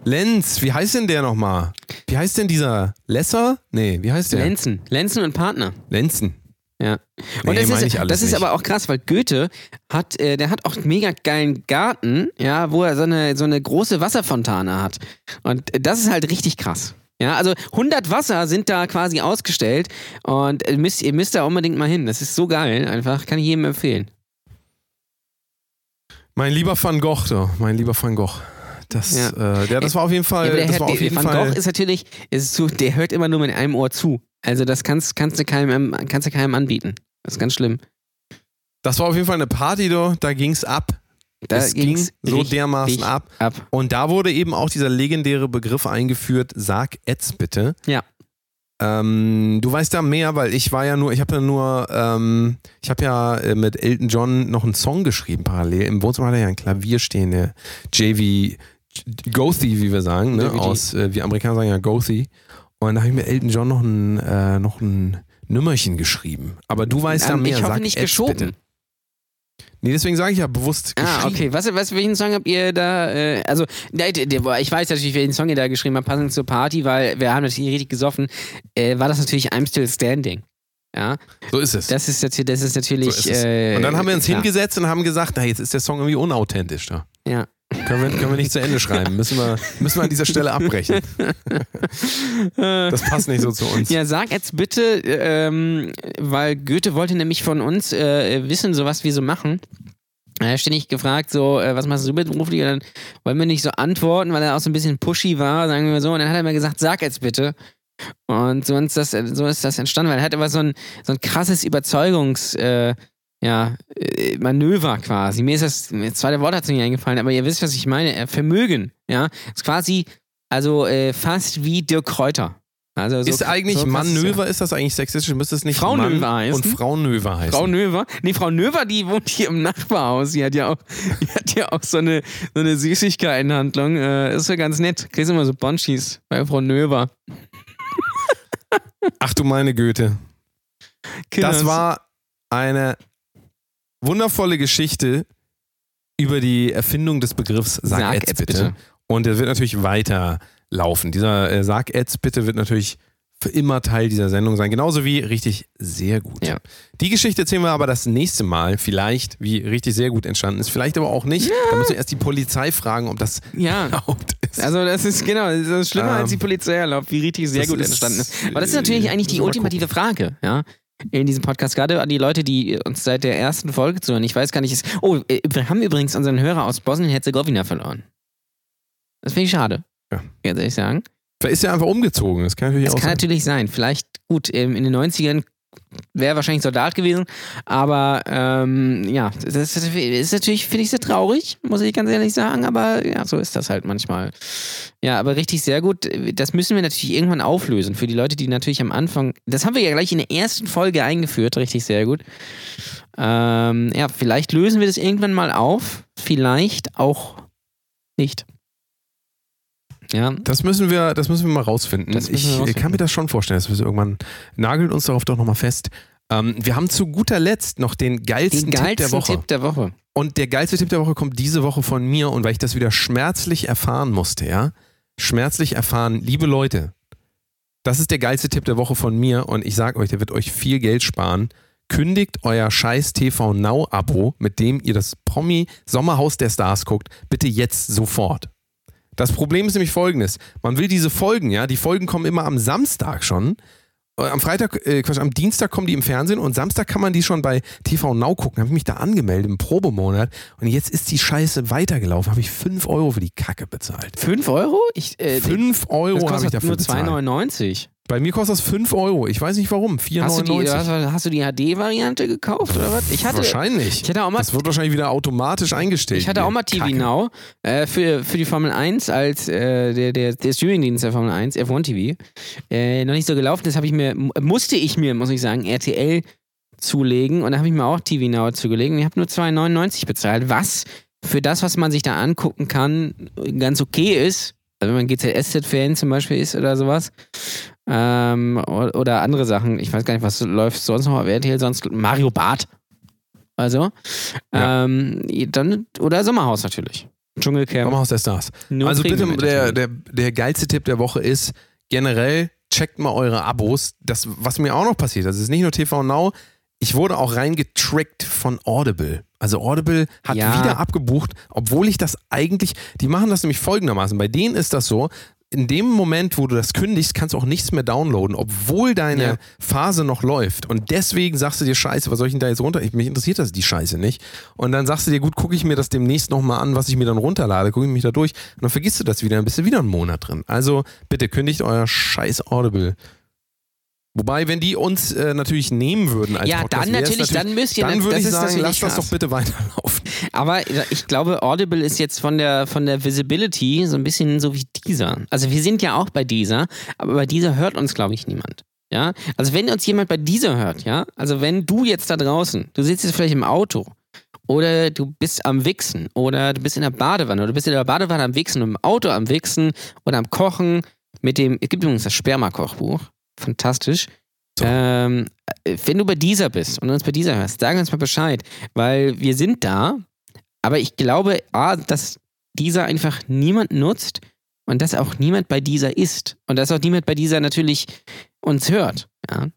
Lenz, wie heißt denn der nochmal? Wie heißt denn dieser Lesser? Nee, wie heißt der? Lenzen, Lenzen und Partner. Lenzen. Ja. Nee, Und das, meine ist, das ist aber auch krass, weil Goethe hat, äh, der hat auch einen mega geilen Garten, ja, wo er so eine, so eine große Wasserfontane hat. Und das ist halt richtig krass. Ja, also 100 Wasser sind da quasi ausgestellt und äh, müsst, ihr müsst da unbedingt mal hin. Das ist so geil, einfach, kann ich jedem empfehlen. Mein lieber Van Gogh, doch. Mein lieber Van Gogh. Das, Ja. äh, ja, das war auf jeden Fall, Ja, der, das hört, war auf jeden Van Fall. Gogh ist natürlich, ist so, der hört immer nur mit einem Ohr zu. Also das kannst, kannst, du keinem, kannst du keinem anbieten. Das ist ganz schlimm. Das war auf jeden Fall eine Party, doch. da ging's ab. Da es ging so richtig dermaßen ab. ab. Und da wurde eben auch dieser legendäre Begriff eingeführt, sag Etz bitte. Ja. Ähm, du weißt da mehr, weil ich war ja nur, ich habe ja nur, ähm, ich habe ja äh, mit Elton John noch einen Song geschrieben parallel. Im Wohnzimmer hat er ja ein Klavier stehen, der JV, Gothy, wie wir sagen, ne? Aus, äh, wie Amerikaner sagen ja Gothy. Und da habe ich mit Elton John noch ein, äh, noch ein Nummerchen geschrieben. Aber du weißt da Ähm, mehr. ich hoffe sag nicht geschoben. Bitte. Nee, deswegen sage ich ja bewusst Ah, geschrieben. okay. Was, was, welchen Song habt ihr da? Äh, also, ich weiß natürlich, welchen Song ihr da geschrieben habt, passend zur Party, weil wir haben natürlich richtig gesoffen. Äh, war das natürlich I'm Still Standing. Ja, So ist es. das ist, natürlich- das ist natürlich. So ist. Äh, und dann haben wir uns klar. hingesetzt und haben gesagt, na, jetzt ist der Song irgendwie unauthentisch da. Ja. Können wir, können wir nicht zu Ende schreiben. Müssen wir, müssen wir an dieser Stelle abbrechen. Das passt nicht so zu uns. Ja, sag jetzt bitte, ähm, weil Goethe wollte nämlich von uns äh, wissen, so was wir so machen. Er hat ständig gefragt, so, äh, was machst du beruflich? Und dann wollen wir nicht so antworten, weil er auch so ein bisschen pushy war, sagen wir mal so. Und dann hat er mir gesagt, sag jetzt bitte. Und so ist das, so ist das entstanden, weil er hat immer so ein, so ein krasses Überzeugungs, äh, ja, äh, Manöver quasi. Mir ist das, das zweite Wort hat es nicht eingefallen, aber ihr wisst, was ich meine. Äh, Vermögen, ja. Ist quasi, also äh, fast wie Dirk Kräuter. Also so, ist eigentlich so krass ist das eigentlich sexistisch? Müsste es nicht Frau Mann heißen? und Frau Növer heißen? Frau Növer? Nee, Frau Növer, die wohnt hier im Nachbarhaus. Die hat ja auch, die hat ja auch so eine, so eine Süßigkeitenhandlung. Äh, ist ja ganz nett. Kriegst immer so Bonchis bei Frau Növer. Ach du meine Güte. Das war eine wundervolle Geschichte über die Erfindung des Begriffs Sag, Sag Etz bitte. bitte. Und der wird natürlich weiterlaufen. Dieser äh, Sag Etz bitte wird natürlich für immer Teil dieser Sendung sein. Genauso wie richtig sehr gut. Ja. Die Geschichte erzählen wir aber das nächste Mal. Vielleicht, wie richtig sehr gut entstanden ist. Vielleicht aber auch nicht. Da müssen wir erst die Polizei fragen, ob das Ja. erlaubt ist. Also das ist genau, das ist schlimmer Ähm, als die Polizei erlaubt, wie richtig sehr gut ist, entstanden ist. Aber das ist äh, natürlich eigentlich die ultimative Frage, ja. In diesem Podcast, gerade an die Leute, die uns seit der ersten Folge zuhören. Ich weiß gar nicht, ist, oh, wir haben übrigens unseren Hörer aus Bosnien-Herzegowina verloren. Das finde ich schade. Ja. Ganz ehrlich sagen. Vielleicht ist er einfach umgezogen. Das kann natürlich Das auch kann sein. natürlich sein. Vielleicht, gut, ähm, in den 90ern wäre wahrscheinlich Soldat gewesen. Aber ähm, ja, das ist, natürlich, finde ich, sehr traurig, muss ich ganz ehrlich sagen. Aber ja, so ist das halt manchmal. Ja, aber richtig sehr gut. Das müssen wir natürlich irgendwann auflösen. Für die Leute, die natürlich am Anfang. Das haben wir ja gleich in der ersten Folge eingeführt, richtig sehr gut. Ähm, ja, vielleicht lösen wir das irgendwann mal auf. Vielleicht auch nicht. Ja. Das müssen wir, das müssen wir mal rausfinden. Wir ich rausfinden. kann mir das schon vorstellen, dass wir so irgendwann nagelt uns darauf doch nochmal fest. Ähm, wir haben zu guter Letzt noch den geilsten Den Tipp der geilsten Woche. Tipp der Woche. Und der geilste Tipp der Woche kommt diese Woche von mir und weil ich das wieder schmerzlich erfahren musste, ja? Schmerzlich erfahren, liebe Leute, das ist der geilste Tipp der Woche von mir und ich sage euch, der wird euch viel Geld sparen. Kündigt euer scheiß TV Now Abo, mit dem ihr das Promi Sommerhaus der Stars guckt, bitte jetzt sofort. Das Problem ist nämlich folgendes. Man will diese Folgen, ja, die Folgen kommen immer am Samstag schon. Äh, Am Freitag, äh, Quatsch, am Dienstag kommen die im Fernsehen und Samstag kann man die schon bei TV Now gucken. Habe ich mich da angemeldet im Probemonat und jetzt ist die Scheiße weitergelaufen. Habe ich 5 Euro für die Kacke bezahlt. 5 Euro? Ich, äh, 5 das Euro habe ich dafür nur bezahlt. 2,99. Bei mir kostet das 5 Euro. Ich weiß nicht warum. Hast du die, 4,99. hast, du- hast du die HD-Variante gekauft oder was? Ich hatte, Wahrscheinlich. ich hatte auch mal, das wird wahrscheinlich wieder automatisch eingestellt. ich hatte auch mal TV Kacke. Now äh, für, für die Formel 1 als äh, der, der, der Streamingdienst der Formel 1, F1 TV. Äh, noch nicht so gelaufen, das habe ich mir, musste ich mir, muss ich sagen, RTL zulegen und da habe ich mir auch TV Now zugelegt und ich habe nur 2,99 bezahlt, was für das, was man sich da angucken kann, ganz okay ist. Also wenn man GZSZ-Fan zum Beispiel ist oder sowas. Ähm, oder andere Sachen. Ich weiß gar nicht, was läuft sonst noch auf RTL, sonst Mario Barth. Also. Ja. Ähm, dann, oder Sommerhaus natürlich. Dschungelcamp. Sommerhaus der Stars. Nur also bitte, der, der, der geilste Tipp der Woche ist generell, checkt mal eure Abos. Das, was mir auch noch passiert, das ist nicht nur TV Now, ich wurde auch reingetrickt von Audible. Also Audible hat Ja. wieder abgebucht, obwohl ich das eigentlich, die machen das nämlich folgendermaßen. Bei denen ist das so, in dem Moment, wo du das kündigst, kannst du auch nichts mehr downloaden, obwohl deine Ja. Phase noch läuft. Und deswegen sagst du dir, scheiße, was soll ich denn da jetzt runter? Ich, mich interessiert das die Scheiße nicht. Und dann sagst du dir, gut, gucke ich mir das demnächst nochmal an, was ich mir dann runterlade, gucke ich mich da durch. Und dann vergisst du das wieder, dann bist du wieder einen Monat drin. Also bitte kündigt euer scheiß Audible. Wobei, wenn die uns äh, natürlich nehmen würden als Ja, Podcast, dann wär's natürlich, dann müsst ihr, dann würde das ich sagen, natürlich lasst das doch bitte weiterlaufen. Aber ich glaube, Audible ist jetzt von der, von der Visibility so ein bisschen so wie dieser. Also wir sind ja auch bei dieser, aber bei dieser hört uns, glaube ich, niemand. Ja, also wenn uns jemand bei dieser hört, ja, also wenn du jetzt da draußen, du sitzt jetzt vielleicht im Auto oder du bist am Wichsen oder du bist in der Badewanne oder du bist in der Badewanne am Wichsen und im Auto am Wichsen oder am Kochen mit dem, es gibt übrigens das Sperma-Kochbuch, fantastisch. So. Ähm, äh, wenn du bei dieser bist und uns bei dieser hörst, sag uns mal Bescheid, weil wir sind da, aber ich glaube, A, dass dieser einfach niemand nutzt und dass auch niemand bei dieser ist. Und dass auch niemand bei dieser natürlich uns hört. Ja?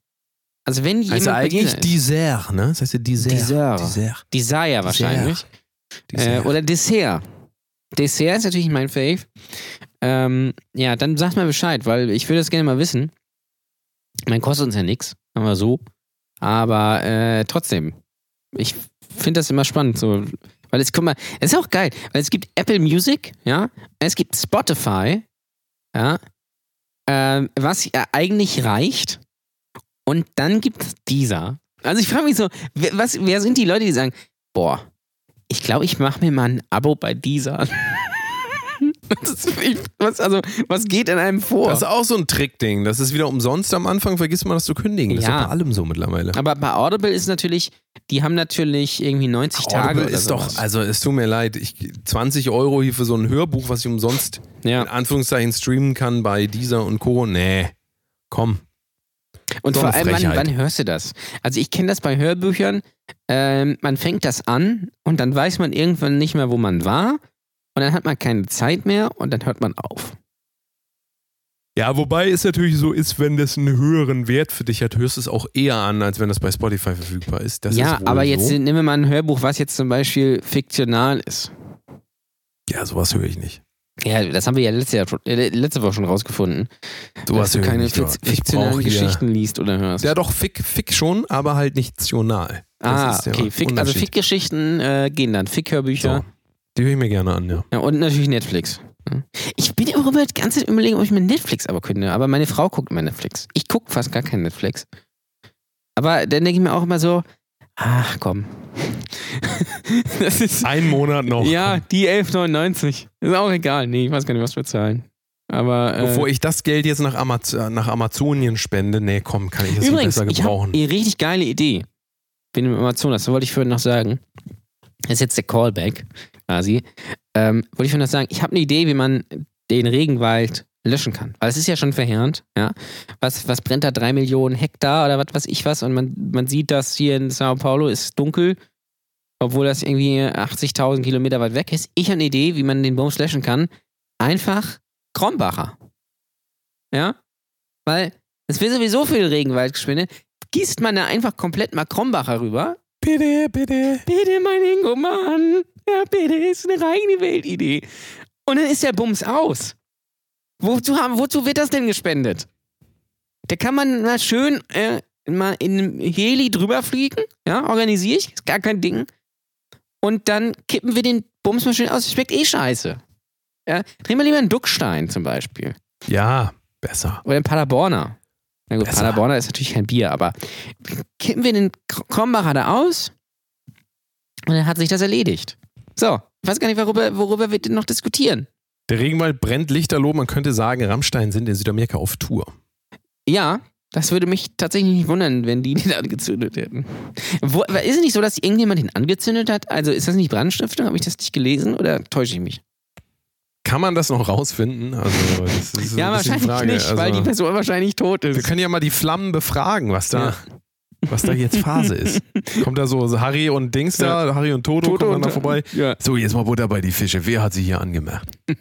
Also wenn jemand Also eigentlich Dessert, ne? Das heißt ja Dessert. Dessert. Dessert. Desire wahrscheinlich. Äh, Dessert. oder Dessert. Dessert ist natürlich mein Fave. Ähm, ja, dann sagt mal Bescheid, weil ich würde das gerne mal wissen. Mein kostet uns ja nichts, wir so. Aber äh, trotzdem, ich finde das immer spannend. So. Weil es, guck mal, es ist auch geil, weil es gibt Apple Music, ja, es gibt Spotify, ja, ähm, was ja eigentlich reicht. Und dann gibt es dieser. Also ich frage mich so, wer, was, wer sind die Leute, die sagen, boah, ich glaube, ich mache mir mal ein Abo bei dieser. Was, also, was geht in einem vor? Das ist auch so ein Trickding. Das ist wieder umsonst am Anfang, vergisst man das zu kündigen. Das Ja. ist bei allem so mittlerweile. Aber bei Audible ist natürlich, die haben natürlich irgendwie 90 Tage. Audible ist sowas. doch, also es tut mir leid, ich, 20 Euro hier für so ein Hörbuch, was ich umsonst in ja. Anführungszeichen streamen kann bei dieser und Co. Nee, komm. Und vor allem, wann, wann hörst du das? Also ich kenne das bei Hörbüchern. Ähm, man fängt das an und dann weiß man irgendwann nicht mehr, wo man war. Und dann hat man keine Zeit mehr und dann hört man auf. Ja, wobei es natürlich so ist, wenn das einen höheren Wert für dich hat, hörst du es auch eher an, als wenn das bei Spotify verfügbar ist. Das ja, ist aber jetzt so. nehmen wir mal ein Hörbuch, was jetzt zum Beispiel fiktional ist. Ja, sowas höre ich nicht. Ja, das haben wir ja letzte, Jahr, äh, letzte Woche schon rausgefunden. Sowas dass du keine fiz- fiktionalen Geschichten liest oder hörst. Ja, doch, Fick, Fick schon, aber halt nicht. Das ah, der okay. Fick, also. Fick-Geschichten äh, gehen dann. Fick-Hörbücher. So. Die höre ich mir gerne an, ja. Ja, und natürlich Netflix. Ja. Ich bin auch immer die ganze Zeit überlegen, ob ich mir Netflix aber könnte. Aber meine Frau guckt immer Netflix. Ich gucke fast gar kein Netflix. Aber dann denke ich mir auch immer so, ach komm. das ist, Ein Monat noch. ja, die 11,99. Ist auch egal. Nee, ich weiß gar nicht, was wir zahlen. Aber äh, Bevor ich das Geld jetzt nach, Amaz nach Amazonien spende, nee, komm, kann ich das Übrigens, besser ich gebrauchen. eine richtig geile Idee. Bin im Amazonas, das wollte ich vorhin noch sagen. Das ist jetzt der Callback quasi. Ähm, wollte ich vorhin noch sagen, ich habe eine Idee, wie man den Regenwald löschen kann. Weil es ist ja schon verheerend, ja. Was, was brennt da? Drei Millionen Hektar oder was weiß ich was? Und man, man sieht, dass hier in Sao Paulo ist dunkel, obwohl das irgendwie 80.000 Kilometer weit weg ist. Ich habe eine Idee, wie man den Bums löschen kann. Einfach Krombacher. Ja? Weil es wird sowieso viel Regenwald gespendet. Gießt man da einfach komplett mal Krombacher rüber. Bitte, bitte. Bitte, mein Ingo, Mann. Ja, bitte, ist eine reine Weltidee. Und dann ist der Bums aus. Wozu, haben, wozu wird das denn gespendet? Da kann man mal schön äh, mal in einem Heli drüber fliegen. Ja, organisiere ich. Ist gar kein Ding. Und dann kippen wir den Bums mal schön aus. Schmeckt eh scheiße. Ja, drehen wir lieber einen Duckstein zum Beispiel. Ja, besser. Oder ein Paderborner. Na gut, Besser. Paderborner ist natürlich kein Bier, aber kippen wir den Kr- Krombacher da aus und dann hat sich das erledigt. So, ich weiß gar nicht, worüber, worüber wir denn noch diskutieren. Der Regenwald brennt lichterloh. Man könnte sagen, Rammstein sind in Südamerika auf Tour. Ja, das würde mich tatsächlich nicht wundern, wenn die den angezündet hätten. Wo, ist es nicht so, dass irgendjemand den angezündet hat? Also ist das nicht Brandstiftung? Habe ich das nicht gelesen oder täusche ich mich? Kann man das noch rausfinden? Also, das ist ja, wahrscheinlich Frage. nicht, weil also, die Person wahrscheinlich tot Wir ist. können ja mal die Flammen befragen, was da, Ja. was da jetzt Phase ist. Kommt da so Harry und Dings da, Harry und Toto, kommen dann da vorbei. Ja, So, jetzt mal Butter bei die Fische. Wer hat sie hier angemacht? ja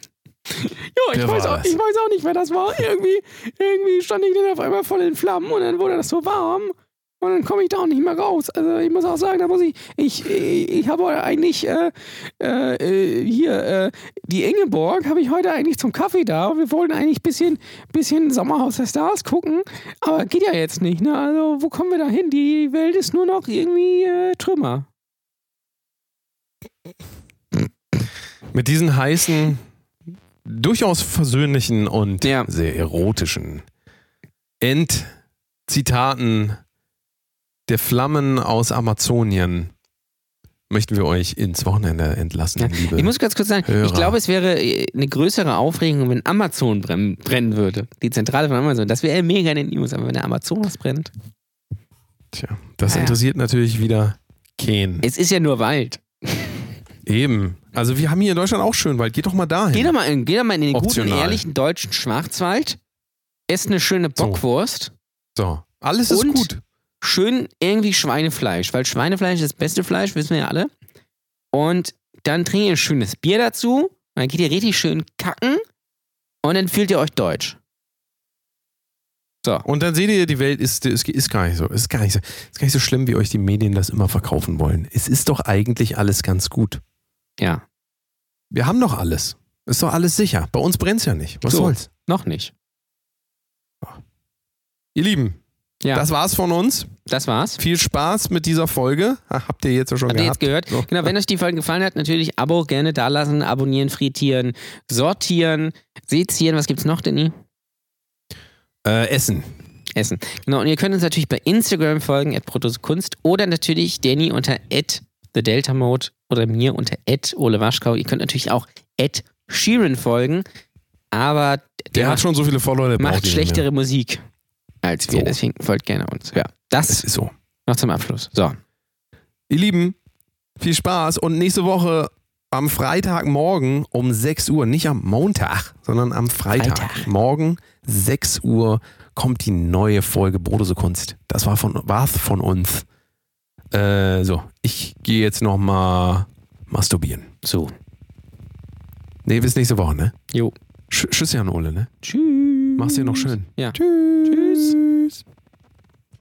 ich, weiß auch, ich weiß auch nicht, wer das war. Irgendwie, irgendwie stand ich dann auf einmal voll in Flammen und dann wurde das so warm. Und dann komme ich da auch nicht mehr raus. Also ich muss auch sagen, da muss ich, ich, ich habe heute eigentlich äh, äh, hier äh, die Ingeborg habe ich heute eigentlich zum Kaffee da. Wir wollten eigentlich ein bisschen, bisschen Sommerhaus der Stars gucken, aber geht ja jetzt nicht. Ne? Also wo kommen wir da hin? Die Welt ist nur noch irgendwie äh, Trümmer. Mit diesen heißen, durchaus versöhnlichen und Ja. sehr erotischen Endzitaten der Flammen aus Amazonien möchten wir euch ins Wochenende entlassen, Ja. liebe. Ich muss ganz kurz sagen, Hörer. ich glaube, es wäre äh, eine größere Aufregung, wenn Amazon brennen, würde. Die Zentrale von Amazon. Das wäre mega in den News, aber wenn der Amazonas brennt. Tja, das Ah, ja. interessiert natürlich wieder keinen. Es ist ja nur Wald. Eben. Also wir haben hier in Deutschland auch schön Wald. Geht doch mal dahin. Geh doch mal in, geh doch mal in den Optional. guten, ehrlichen deutschen Schwarzwald. Ess eine schöne So. Bockwurst. So, alles ist Und? gut. Schön irgendwie Schweinefleisch, weil Schweinefleisch ist das beste Fleisch, wissen wir ja alle. Und dann trinkt ihr ein schönes Bier dazu. Dann geht ihr richtig schön kacken. Und dann fühlt ihr euch deutsch. So. Und dann seht ihr, die Welt ist, ist, ist gar nicht so. Ist gar nicht so. Ist gar nicht so schlimm, wie euch die Medien das immer verkaufen wollen. Es ist doch eigentlich alles ganz gut. Ja. Wir haben doch alles. Ist doch alles sicher. Bei uns brennt's ja nicht. Was So. soll's? Noch nicht. Ihr Lieben, Ja. das war's von uns. Das war's. Viel Spaß mit dieser Folge. Ha, Habt ihr jetzt ja schon Habt ihr gehabt. jetzt gehört? So. Genau, wenn euch die Folge gefallen hat, natürlich Abo gerne dalassen, abonnieren, frittieren, sortieren, sezieren. Was gibt's noch, Danny? Äh, Essen. Essen. Genau, und ihr könnt uns natürlich bei Instagram folgen, at Kunst oder natürlich Danny unter at The Delta Mode oder mir unter at Ole Waschkau. Ihr könnt natürlich auch at Sheeran folgen, aber der, Der hat schon so viele Follower, der macht schlechtere Musik als wir, So. deswegen folgt gerne uns. Ja, das ist so. noch zum Abschluss. So. Ihr Lieben, viel Spaß und nächste Woche am Freitagmorgen um 6 Uhr, nicht am Montag, sondern am Freitag. Freitag. Morgen 6 Uhr kommt die neue Folge Brodose Kunst. Das war von, war's von uns. Äh, so, ich gehe jetzt nochmal masturbieren. So. Nee, bis nächste Woche, ne? Jo. Sch Tschüss, Jan Ole, ne? Tschüss. Mach's dir noch schön. Ja. Tschüss. Tschüss.